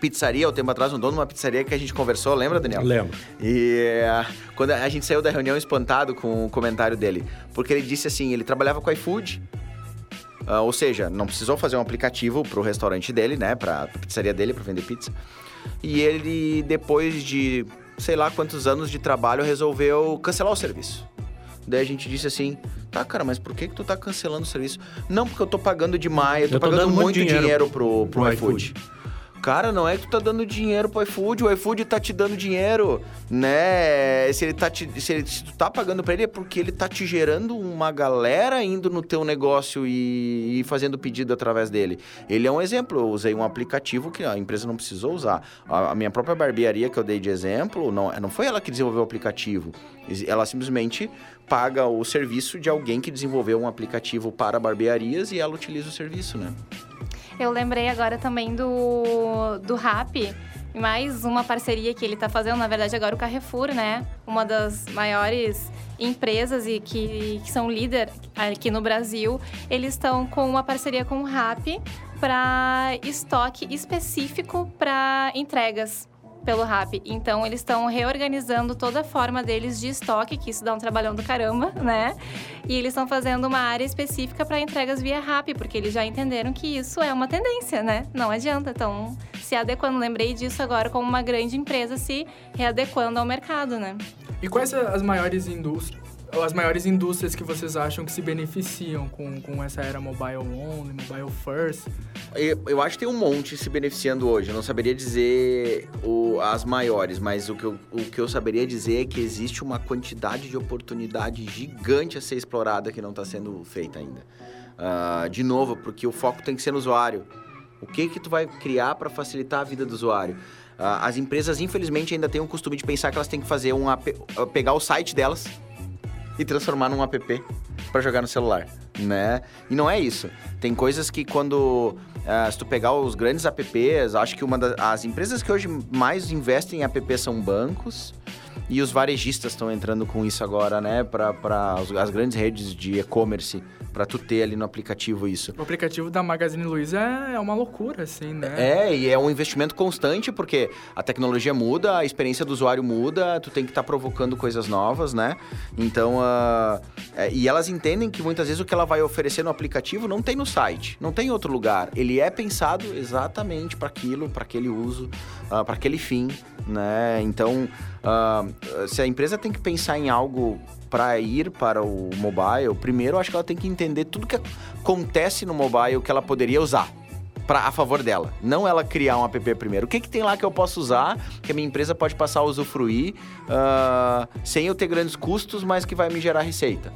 G: pizzaria, o tempo atrás, um dono de uma pizzaria que a gente conversou, lembra, Daniel?
H: Lembro.
G: E uh, quando a gente saiu da reunião espantado com o comentário dele, porque ele disse assim, ele trabalhava com iFood, uh, ou seja, não precisou fazer um aplicativo para o restaurante dele, né, para a pizzaria dele, para vender pizza. E ele, depois de sei lá quantos anos de trabalho, resolveu cancelar o serviço. Daí a gente disse assim: tá, cara, mas por que, que tu tá cancelando o serviço? Não, porque eu tô pagando demais, eu tô, eu tô pagando muito dinheiro, dinheiro pro, pro, pro iFood. iFood. Cara, não é que tu tá dando dinheiro pro iFood, o iFood tá te dando dinheiro, né? Se ele tá te, se, ele, se tu tá pagando para ele é porque ele tá te gerando uma galera indo no teu negócio e, e, fazendo pedido através dele. Ele é um exemplo, eu usei um aplicativo que a empresa não precisou usar. A, a minha própria barbearia que eu dei de exemplo, não, não foi ela que desenvolveu o aplicativo. Ela simplesmente paga o serviço de alguém que desenvolveu um aplicativo para barbearias e ela utiliza o serviço, né?
F: Eu lembrei agora também do, do Rap, mais uma parceria que ele está fazendo, na verdade agora o Carrefour, né? Uma das maiores empresas e que, que são líder aqui no Brasil, eles estão com uma parceria com o Rap para estoque específico para entregas pelo RAP. Então, eles estão reorganizando toda a forma deles de estoque, que isso dá um trabalhão do caramba, né? E eles estão fazendo uma área específica para entregas via RAP, porque eles já entenderam que isso é uma tendência, né? Não adianta. Então, se adequando, lembrei disso agora como uma grande empresa se readequando ao mercado, né?
D: E quais as maiores indústrias? As maiores indústrias que vocês acham que se beneficiam com, com essa era mobile only, mobile first?
G: Eu, eu acho que tem um monte se beneficiando hoje. Eu não saberia dizer o, as maiores, mas o que, eu, o que eu saberia dizer é que existe uma quantidade de oportunidade gigante a ser explorada que não está sendo feita ainda. Uh, de novo, porque o foco tem que ser no usuário. O que que tu vai criar para facilitar a vida do usuário? Uh, as empresas, infelizmente, ainda têm o costume de pensar que elas têm que fazer um pegar o site delas e transformar num app para jogar no celular, né? E não é isso. Tem coisas que quando uh, se tu pegar os grandes apps, acho que uma das empresas que hoje mais investem em app são bancos e os varejistas estão entrando com isso agora, né? Para as grandes redes de e-commerce, para tu ter ali no aplicativo isso.
D: O aplicativo da Magazine Luiza é, é uma loucura, assim, né?
G: É, e é um investimento constante, porque a tecnologia muda, a experiência do usuário muda, tu tem que estar tá provocando coisas novas, né? Então, uh, e elas entendem que muitas vezes o que ela vai oferecer no aplicativo não tem no site, não tem em outro lugar. Ele é pensado exatamente para aquilo, para aquele uso, uh, ah, para aquele fim, né? Então, uh, se a empresa tem que pensar em algo para ir para o mobile, primeiro acho que ela tem que entender tudo que acontece no mobile que ela poderia usar. Pra, a favor dela. Não ela criar um app primeiro. O que, que tem lá que eu posso usar, que a minha empresa pode passar a usufruir, uh, sem eu ter grandes custos, mas que vai me gerar receita?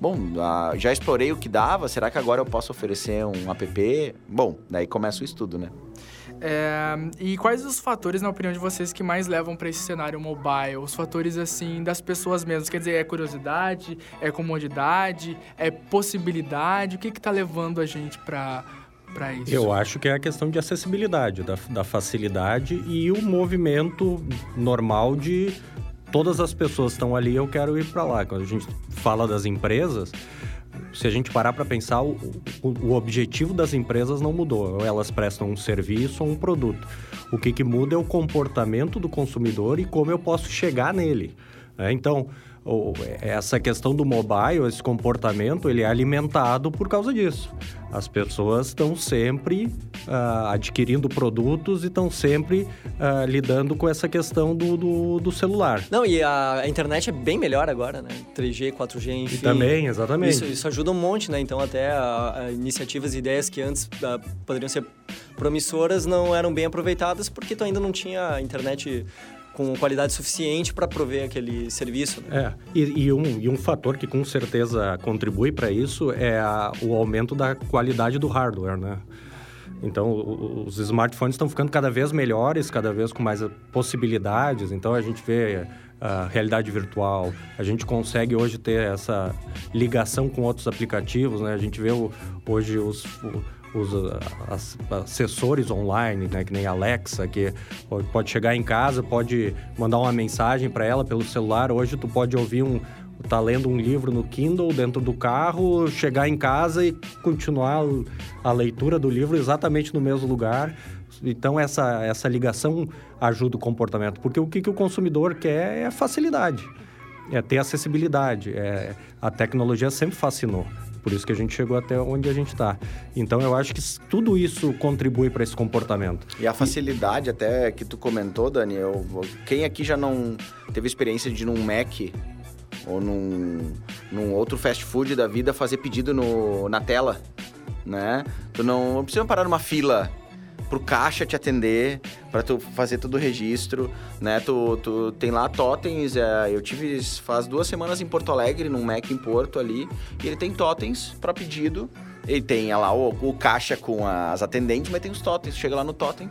G: Bom, uh, já explorei o que dava, será que agora eu posso oferecer um app? Bom, daí começa o estudo, né?
D: É, e quais os fatores, na opinião de vocês, que mais levam para esse cenário mobile? Os fatores, assim, das pessoas mesmas. Quer dizer, é curiosidade, é comodidade, é possibilidade? O que que tá levando a gente para para isso?
H: Eu acho que é a questão de acessibilidade, da, da facilidade e o movimento normal de todas as pessoas estão ali, eu quero ir para lá. Quando a gente fala das empresas, se a gente parar para pensar, o, o, o, objetivo das empresas não mudou. Elas prestam um serviço ou um produto. O que, que muda é o comportamento do consumidor e como eu posso chegar nele. Né? Então, essa questão do mobile, esse comportamento, ele é alimentado por causa disso. As pessoas estão sempre uh, adquirindo produtos e estão sempre uh, lidando com essa questão do, do, do, celular.
E: Não, e a, a, internet é bem melhor agora, né? 3G, 4G, enfim.
H: E também, exatamente.
E: Isso, isso ajuda um monte, né? Então, até a, iniciativas e ideias que antes poderiam ser promissoras não eram bem aproveitadas porque tu ainda não tinha internet com qualidade suficiente para prover aquele serviço.
H: Né? É, e, e, um, e um fator que com certeza contribui para isso é a, o aumento da qualidade do hardware, né? Então, os smartphones estão ficando cada vez melhores, cada vez com mais possibilidades. Então, a gente vê a realidade virtual, a gente consegue hoje ter essa ligação com outros aplicativos, né? A gente vê hoje os... Os as, assessores online, né, que nem Alexa, que pode chegar em casa, pode mandar uma mensagem para ela pelo celular. Hoje tu pode ouvir um tá lendo um livro no Kindle dentro do carro, chegar em casa e continuar a leitura do livro exatamente no mesmo lugar. Então essa essa ligação ajuda o comportamento, porque o que, que o consumidor quer é facilidade, é ter acessibilidade. É, a tecnologia sempre fascinou. Por isso que a gente chegou até onde a gente está. Então eu acho que tudo isso contribui para esse comportamento.
G: E a facilidade até que tu comentou, Dani, eu, quem aqui já não teve experiência de ir num Mac ou num, num outro fast food da vida fazer pedido no, na tela, né? Tu não, não precisa parar numa fila pro caixa te atender, para tu fazer todo o registro, né? Tu, tu tem lá totens, é, eu tive faz duas semanas em Porto Alegre, num Mac em Porto ali, e ele tem totens para pedido. Ele tem lá o, o, caixa com as atendentes, mas tem os totens. Chega lá no totem,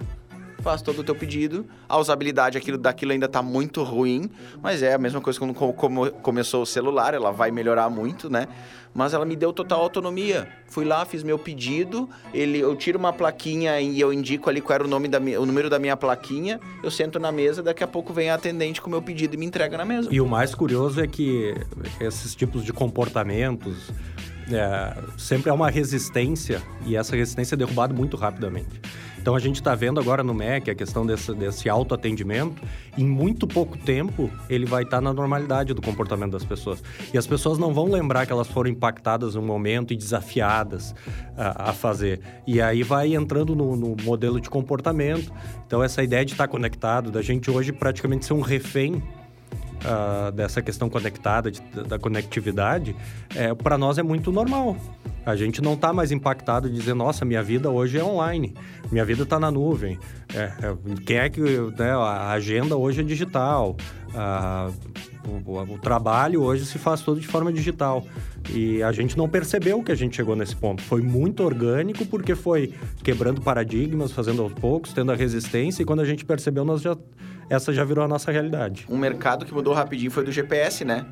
G: faz todo o teu pedido. A usabilidade aquilo, daquilo ainda está muito ruim, mas é a mesma coisa quando como começou o celular, ela vai melhorar muito, né? Mas ela me deu total autonomia. Fui lá, fiz meu pedido, ele, eu tiro uma plaquinha e eu indico ali qual era o, nome da, o número da minha plaquinha, eu sento na mesa, daqui a pouco vem a atendente com o meu pedido e me entrega na mesa.
H: E o mais curioso é que esses tipos de comportamentos é, sempre há uma resistência e essa resistência é derrubada muito rapidamente. Então a gente está vendo agora no MEC a questão desse, desse autoatendimento. Em muito pouco tempo, ele vai estar tá na normalidade do comportamento das pessoas. E as pessoas não vão lembrar que elas foram impactadas no momento e desafiadas a, a fazer. E aí vai entrando no, no, modelo de comportamento. Então essa ideia de estar tá conectado, da gente hoje praticamente ser um refém Uh, dessa questão conectada, de, da conectividade, é, para nós é muito normal. A gente não está mais impactado de dizer, nossa, minha vida hoje é online, minha vida está na nuvem. É, é, quem é que né, a agenda hoje é digital, a, o, o, trabalho hoje se faz todo de forma digital. E a gente não percebeu que a gente chegou nesse ponto. Foi muito orgânico porque foi quebrando paradigmas, fazendo aos poucos, tendo a resistência, e quando a gente percebeu, nós já, essa já virou a nossa realidade.
G: Um mercado que mudou rapidinho foi do GPS, né?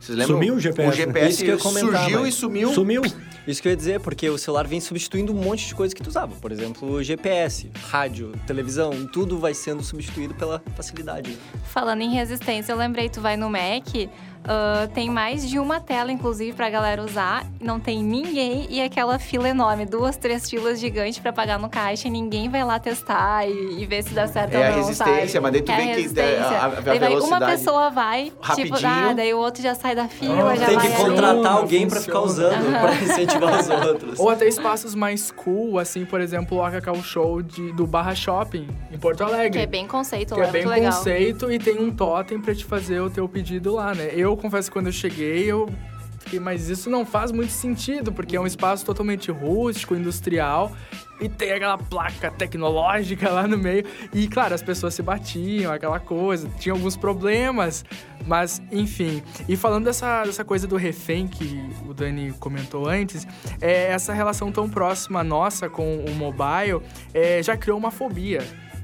H: Vocês lembram? Sumiu o GPS.
G: O GPS né? surgiu e sumiu.
H: Sumiu.
E: Isso que eu ia dizer, porque o celular vem substituindo um monte de coisa que tu usava. Por exemplo, GPS, rádio, televisão, tudo vai sendo substituído pela facilidade.
F: Falando em resistência, eu lembrei, tu vai no Mac, Uh, tem mais de uma tela, inclusive, pra galera usar. Não tem ninguém e aquela fila enorme, duas, três filas gigantes para pagar no caixa e ninguém vai lá testar e, e ver se dá certo
G: é
F: ou não.
G: É a resistência,
F: sabe?
G: mas daí tu
F: é
G: vê que é, a, a, a
F: daí vai, uma pessoa vai, tipo, Rapidinho. tipo, ah, daí o outro já sai da fila, oh, já
E: tem
F: vai.
E: Tem que contratar alguém para ficar usando, uhum. pra incentivar os outros.
D: Ou até espaços mais cool, assim, por exemplo, o Cacau Show de, do Barra Shopping, em Porto Alegre.
F: Que é bem conceito
D: que é bem conceito e tem um totem para te fazer o teu pedido lá, né? Eu confesso que quando eu cheguei cheguei, eu fiquei, mas isso não faz muito sentido, porque é um espaço totalmente rústico, industrial, e tem aquela placa tecnológica lá no meio. E, claro, as pessoas se batiam, aquela coisa, tinha alguns problemas, mas, enfim. E falando dessa, dessa coisa do refém que o Dani comentou antes, é, essa relação tão próxima nossa com o mobile é, já criou uma fobia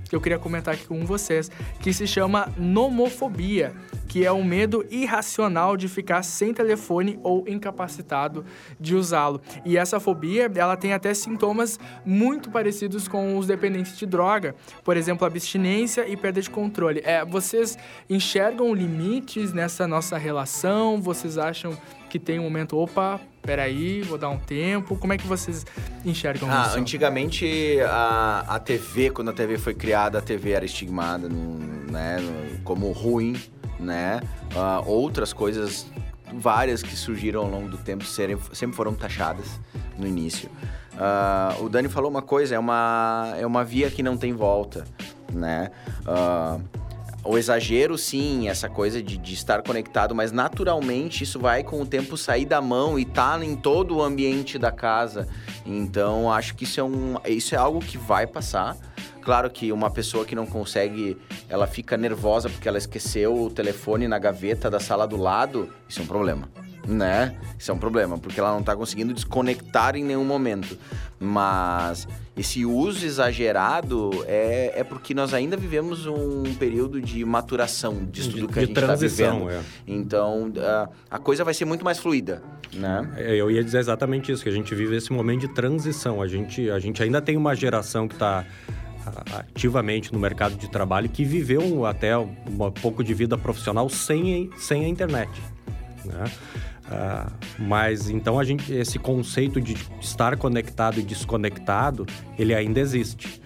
D: que eu queria comentar aqui com vocês, que se chama nomofobia que é o medo irracional de ficar sem telefone ou incapacitado de usá-lo. E essa fobia, ela tem até sintomas muito parecidos com os dependentes de droga, por exemplo, abstinência e perda de controle. É, vocês enxergam limites nessa nossa relação? Vocês acham que tem um momento, opa, espera aí, vou dar um tempo. Como é que vocês enxergam
G: Ah,
D: isso?
G: antigamente a, a TV, quando a TV foi criada, a TV era estigmada no- né, no- como ruim, né? Ah, outras coisas, várias que surgiram ao longo do tempo, serem- sempre foram taxadas no início. Ah, o Dani falou uma coisa, é uma, é uma via que não tem volta, né? Ah, o exagero, sim, essa coisa de, de estar conectado, mas naturalmente isso vai com o tempo sair da mão e tá em todo o ambiente da casa. Então, acho que isso é, um, isso é algo que vai passar. Claro que uma pessoa que não consegue, ela fica nervosa porque ela esqueceu o telefone na gaveta da sala do lado, isso é um problema, né? Isso é um problema, porque ela não tá conseguindo desconectar em nenhum momento. Mas esse uso exagerado é, é porque nós ainda vivemos um período de maturação disso tudo que a
H: de
G: gente está
H: transição,
G: vivendo.
H: é.
G: Então, a, a coisa vai ser muito mais fluida, né?
H: É, Eu ia dizer exatamente isso, que a gente vive esse momento de transição. A gente, a gente ainda tem uma geração que está ativamente no mercado de trabalho que viveu até um pouco de vida profissional sem, sem a internet. Né? Ah, mas então a gente, esse conceito de estar conectado e desconectado, ele ainda existe.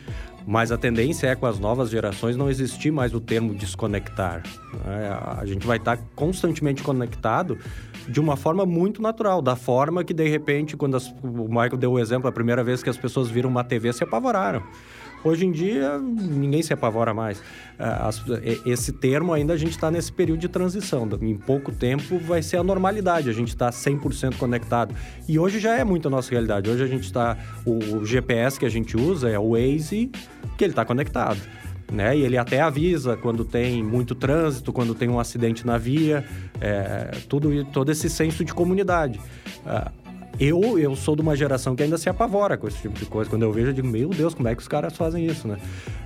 H: Mas a tendência é com as novas gerações não existir mais o termo desconectar. né? A gente vai estar constantemente conectado de uma forma muito natural, da forma que de repente, quando as- o Michael deu o exemplo, a primeira vez que as pessoas viram uma TV se apavoraram. Hoje em dia, ninguém se apavora mais. As- e- esse termo ainda a gente está nesse período de transição. Em pouco tempo vai ser a normalidade, a gente está 100% conectado. E hoje já é muito a nossa realidade. Hoje a gente está... O, GPS que a gente usa é o Waze, que ele está conectado. Né? E ele até avisa quando tem muito trânsito, quando tem um acidente na via, é, tudo, todo esse senso de comunidade. Ah, eu, eu sou de uma geração que ainda se apavora com esse tipo de coisa. Quando eu vejo, eu digo, meu Deus, como é que os caras fazem isso, né?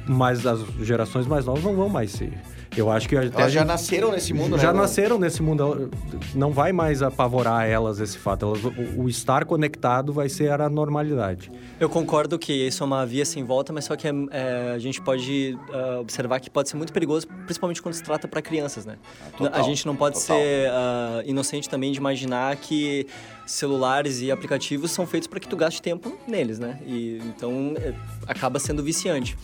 H: Mas as gerações mais novas não vão mais se... Eu acho que
G: Elas já
H: gente-
G: nasceram nesse mundo, né?
H: já nasceram nesse mundo. Não vai mais apavorar elas esse fato. Elas- o, o estar conectado vai ser a normalidade.
E: Eu concordo que isso é uma via sem volta, mas só que é, é, a gente pode ah, observar que pode ser muito perigoso, principalmente quando se trata para crianças, né?
G: total,
E: a gente não pode
G: total.
E: ser ah, inocente também de imaginar que celulares e aplicativos são feitos para que tu gaste tempo neles, né? E então é, acaba sendo viciante.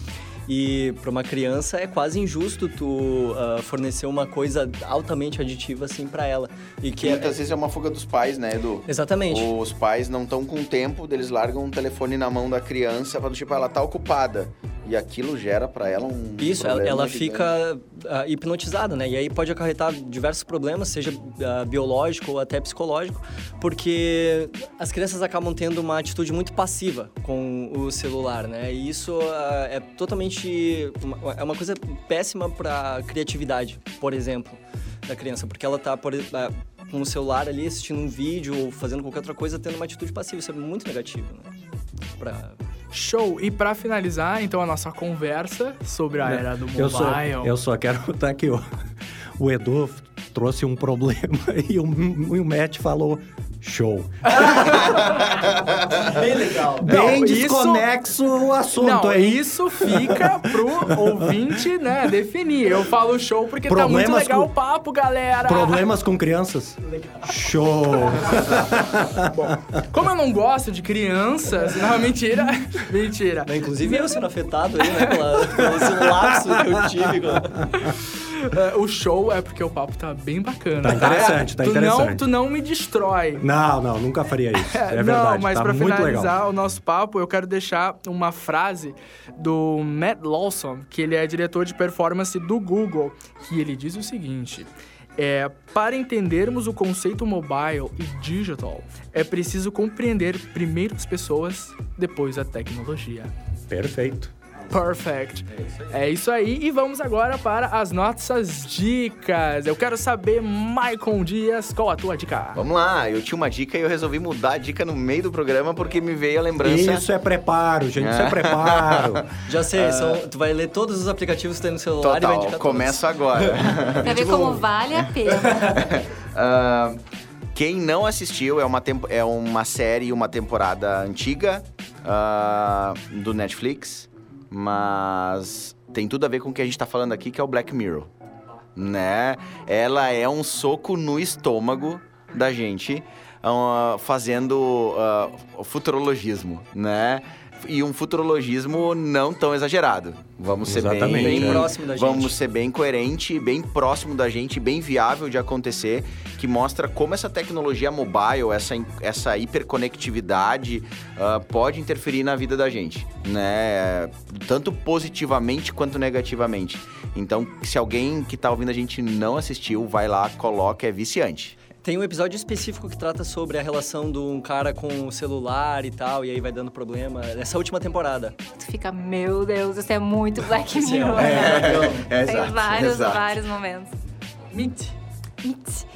E: E para uma criança é quase injusto tu ah, fornecer uma coisa altamente aditiva assim para ela. E
G: Que
E: é,
G: muitas vezes é uma fuga dos pais, né, Edu?
E: exatamente.
G: Os pais não estão com tempo, eles largam um telefone na mão da criança para tipo, ela tá ocupada. E aquilo gera para ela um
E: Isso, ela, ela fica ah, hipnotizada, né? E aí pode acarretar diversos problemas, seja ah, biológico ou até psicológico, porque as crianças acabam tendo uma atitude muito passiva com o celular, né? E isso ah, é totalmente uma, é uma coisa péssima para criatividade, por exemplo, da criança, porque ela tá por, com o celular ali assistindo um vídeo ou fazendo qualquer outra coisa, tendo uma atitude passiva. Isso é muito negativo, né? Pra,
D: Show! E pra finalizar, então, a nossa conversa sobre a era do mobile.
H: Eu só, eu só quero [LAUGHS] botar aqui, ó. O Edu trouxe um problema [LAUGHS] e o, e o Matt falou show. [LAUGHS]
E: Bem legal.
D: Não,
H: Bem
D: isso-
H: desconexo o assunto
D: Não,
H: aí.
D: isso fica pro ouvinte, né, definir. Eu falo show porque tá muito
H: Problemas
D: legal
H: com-
D: o papo, galera.
H: Problemas com crianças? Show! [LAUGHS]
D: Como eu não gosto de crianças, não, mentira, [LAUGHS] mentira.
E: Não, Inclusive eu sendo afetado aí, né? Pela, pelo lapso que eu tive. com-
D: o show é porque o papo tá bem bacana.
H: Tá interessante, tá
D: tu Não,
H: interessante.
D: tu não me destrói.
H: Não, não, nunca faria isso. [LAUGHS] É
D: não,
H: verdade,
D: mas
H: tá
D: pra
H: muito
D: finalizar
H: legal.
D: o nosso papo, eu quero deixar uma frase do Matt Lawson, que ele é diretor de performance do Google, que ele diz o seguinte: é, para entendermos o conceito mobile e digital, é preciso compreender primeiro as pessoas, depois a tecnologia.
H: Perfeito.
D: Perfect. É isso aí. E vamos agora para as nossas dicas. Eu quero saber, Maicon Dias, qual a tua dica?
G: Vamos lá, eu tinha uma dica e eu resolvi mudar a dica no meio do programa porque me veio a lembrança.
H: Isso é preparo, gente, isso é preparo. [LAUGHS]
E: Já sei, são, tu vai ler todos os aplicativos que tem no celular e vai
G: Total,
E: indicar todos.
G: começo agora. [LAUGHS] [LAUGHS]
F: Pra ver como vale a pena.
G: Ah, quem não assistiu, é uma, tempo- é uma série, uma temporada antiga ah, do Netflix, mas tem tudo a ver com o que a gente tá falando aqui, que é o Black Mirror. Né? Ela é um soco no estômago da gente. ah, fazendo ah, futurologismo, né? E um futurologismo não tão exagerado. Vamos ser
H: Exatamente,
G: bem,
E: Bem próximo da gente.
G: Vamos ser bem coerente, bem próximo da gente, bem viável de acontecer, que mostra como essa tecnologia mobile, essa, essa hiperconectividade ah, pode interferir na vida da gente, né? Tanto positivamente quanto negativamente. Então, se alguém que tá ouvindo a gente não assistiu, vai lá, coloca, é viciante.
E: Tem um episódio específico que trata sobre a relação de um cara com o celular e tal, e aí vai dando problema. Essa última temporada.
F: Tu fica, meu Deus, isso é muito Black
E: é
F: Mirror.
E: um-
F: né?
G: É,
F: Tem
G: exato,
F: vários,
G: exato.
F: vários momentos.
D: Mint.
F: It.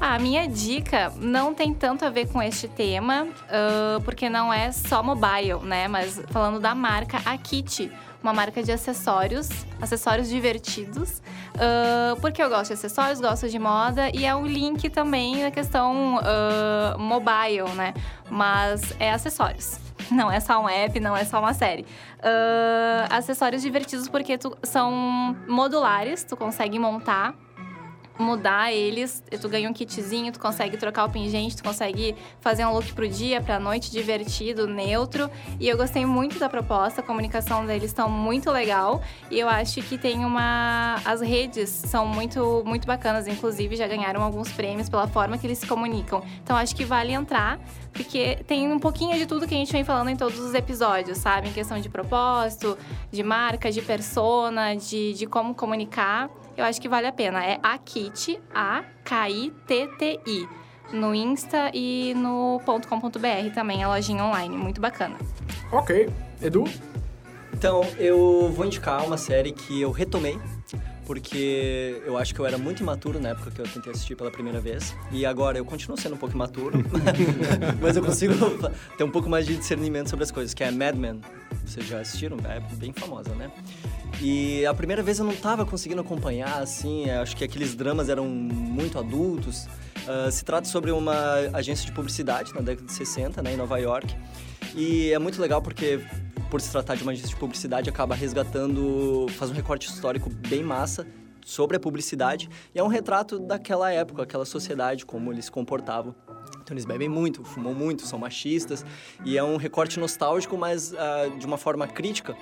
F: A minha dica não tem tanto a ver com este tema, ah, porque não é só mobile, né? Mas falando da marca Akit, uma marca de acessórios, acessórios divertidos. Ah, porque eu gosto de acessórios, gosto de moda e é um link também na questão ah, mobile, né? Mas é acessórios. [LAUGHS] Não é só um app, não é só uma série. Ah, acessórios divertidos porque tu- são modulares, tu consegue montar mudar eles, tu ganha um kitzinho, tu consegue trocar o pingente, tu consegue fazer um look pro dia, pra noite, divertido, neutro. E eu gostei muito da proposta, a comunicação deles estão muito legal. E eu acho que tem uma... As redes são muito, muito bacanas, inclusive já ganharam alguns prêmios pela forma que eles se comunicam. Então acho que vale entrar, porque tem um pouquinho de tudo que a gente vem falando em todos os episódios, sabe? Em questão de propósito, de marca, de persona, de, de como comunicar. Eu acho que vale a pena. É Akit, A-K-I-T-T-I. No Insta e no .com.br também, a lojinha online. Muito bacana.
D: Ok. Edu?
E: Então, eu vou indicar uma série que eu retomei, porque eu acho que eu era muito imaturo na época que eu tentei assistir pela primeira vez. E agora eu continuo sendo um pouco imaturo, [LAUGHS] mas eu consigo ter um pouco mais de discernimento sobre as coisas, que é Mad Men. Vocês já assistiram? É bem famosa, né? E a primeira vez eu não tava conseguindo acompanhar, assim, acho que aqueles dramas eram muito adultos. Ah, se trata sobre uma agência de publicidade na década de 60, né, em Nova York. E é muito legal porque, por se tratar de uma agência de publicidade, acaba resgatando, faz um recorte histórico bem massa sobre a publicidade. E é um retrato daquela época, aquela sociedade, como eles se comportavam. Então eles bebem muito, fumam muito, são machistas. E é um recorte nostálgico, mas ah, de uma forma crítica.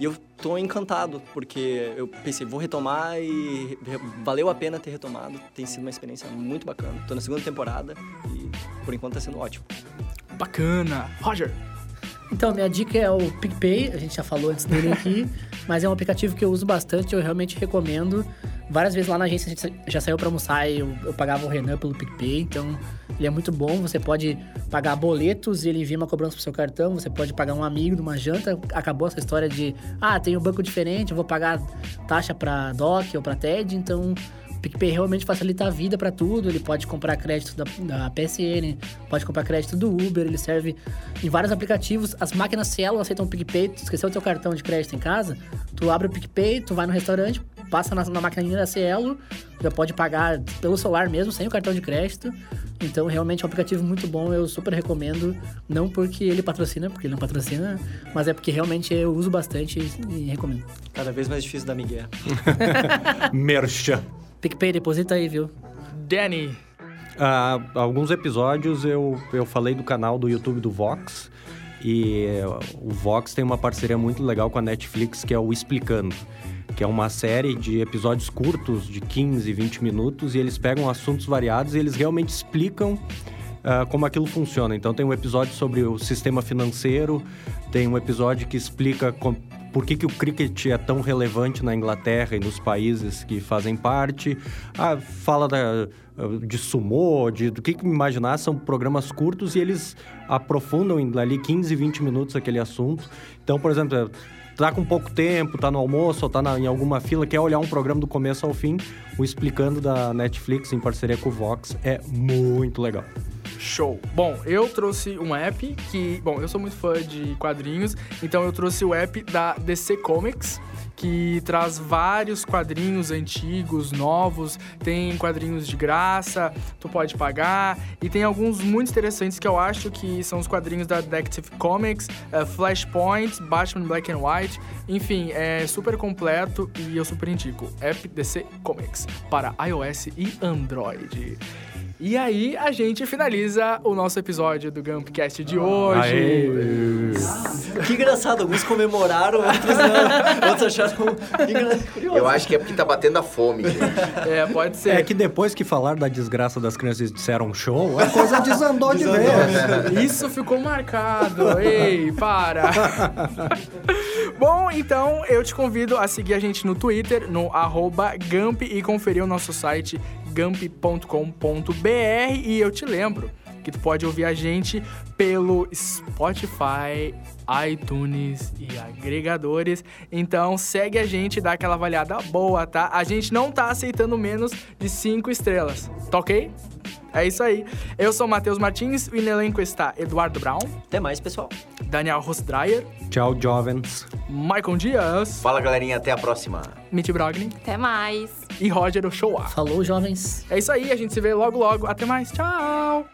E: E eu tô encantado, porque eu pensei, vou retomar e valeu a pena ter retomado. Tem sido uma experiência muito bacana. Tô na segunda temporada e por enquanto tá sendo ótimo.
D: Bacana. Roger.
I: Então, minha dica é o PicPay, a gente já falou antes dele aqui, [LAUGHS] mas é um aplicativo que eu uso bastante, eu realmente recomendo. Várias vezes lá na agência a gente já saiu pra almoçar e eu, eu pagava o Renan pelo PicPay, então ele é muito bom. Você pode pagar boletos e ele envia uma cobrança pro seu cartão, você pode pagar um amigo numa janta. Acabou essa história de, ah, tem um banco diferente, eu vou pagar taxa pra DOC ou pra TED, então o PicPay realmente facilita a vida para tudo. Ele pode comprar crédito da, da PSN, pode comprar crédito do Uber, ele serve em vários aplicativos. As máquinas Cielo aceitam o PicPay. Tu esqueceu o teu cartão de crédito em casa? Tu abre o PicPay, tu vai no restaurante, passa na, na maquininha da Cielo, já pode pagar pelo celular mesmo, sem o cartão de crédito. Então, realmente é um aplicativo muito bom, eu super recomendo. Não porque ele patrocina, porque ele não patrocina, mas é porque realmente eu uso bastante e, e recomendo.
E: Cada vez mais difícil da Miguel. [LAUGHS]
H: Merchan.
I: PicPay, deposita aí, viu?
D: Danny.
H: Há alguns episódios eu, eu falei do canal do YouTube do Vox. E eh, o Vox tem uma parceria muito legal com a Netflix, que é o Explicando. Que é uma série de episódios curtos, de 15, 20 minutos, e eles pegam assuntos variados e eles realmente explicam ah, como aquilo funciona. Então tem um episódio sobre o sistema financeiro, tem um episódio que explica com- por que, que o cricket é tão relevante na Inglaterra e nos países que fazem parte. Ah, fala da, de sumô, de, do que, que imaginar, são programas curtos e eles aprofundam ali 15, 20 minutos aquele assunto. Então, por exemplo, tá com pouco tempo, tá no almoço ou tá na- em alguma fila, quer olhar um programa do começo ao fim, o Explicando da Netflix em parceria com o Vox é muito legal.
D: Show. Bom, eu trouxe um app que. Bom, eu sou muito fã de quadrinhos, então eu trouxe o app da DC Comics. Que traz vários quadrinhos antigos, novos, tem quadrinhos de graça, tu pode pagar, e tem alguns muito interessantes que eu acho que são os quadrinhos da Detective Comics, eh, Flashpoint, Batman Black and White, enfim, é super completo e eu super indico. App DC Comics para iOS e Android. E aí a gente finaliza o nosso episódio do Gumpcast de hoje.
H: Aê.
E: Que engraçado, alguns comemoraram, outros não. Outros acharam curioso.
G: Eu acho que é porque tá batendo a fome, gente.
D: É, pode ser.
H: É que depois que falaram da desgraça das crianças e disseram show, a coisa desandou de vez. [LAUGHS]
D: Isso ficou marcado. Ei, para. [LAUGHS] Bom, então eu te convido a seguir a gente no Twitter, no arroba Gump e conferir o nosso site gump.com.br. E eu te lembro que tu pode ouvir a gente pelo Spotify, iTunes e agregadores. Então segue a gente, dá aquela avaliada boa, tá? A gente não tá aceitando menos de 5 estrelas, tá ok? É isso aí. Eu sou o Matheus Martins, e no elenco está Eduardo Brown,
E: Até mais, pessoal.
D: Daniel Rosdreyer,
H: Tchau, jovens.
D: Michael Dias,
G: Fala, galerinha, até a próxima.
D: Mitch Brogni
F: Até mais.
D: e Roger Ochoa.
I: Falou, jovens.
D: É isso aí, a gente se vê logo logo. Até mais, tchau!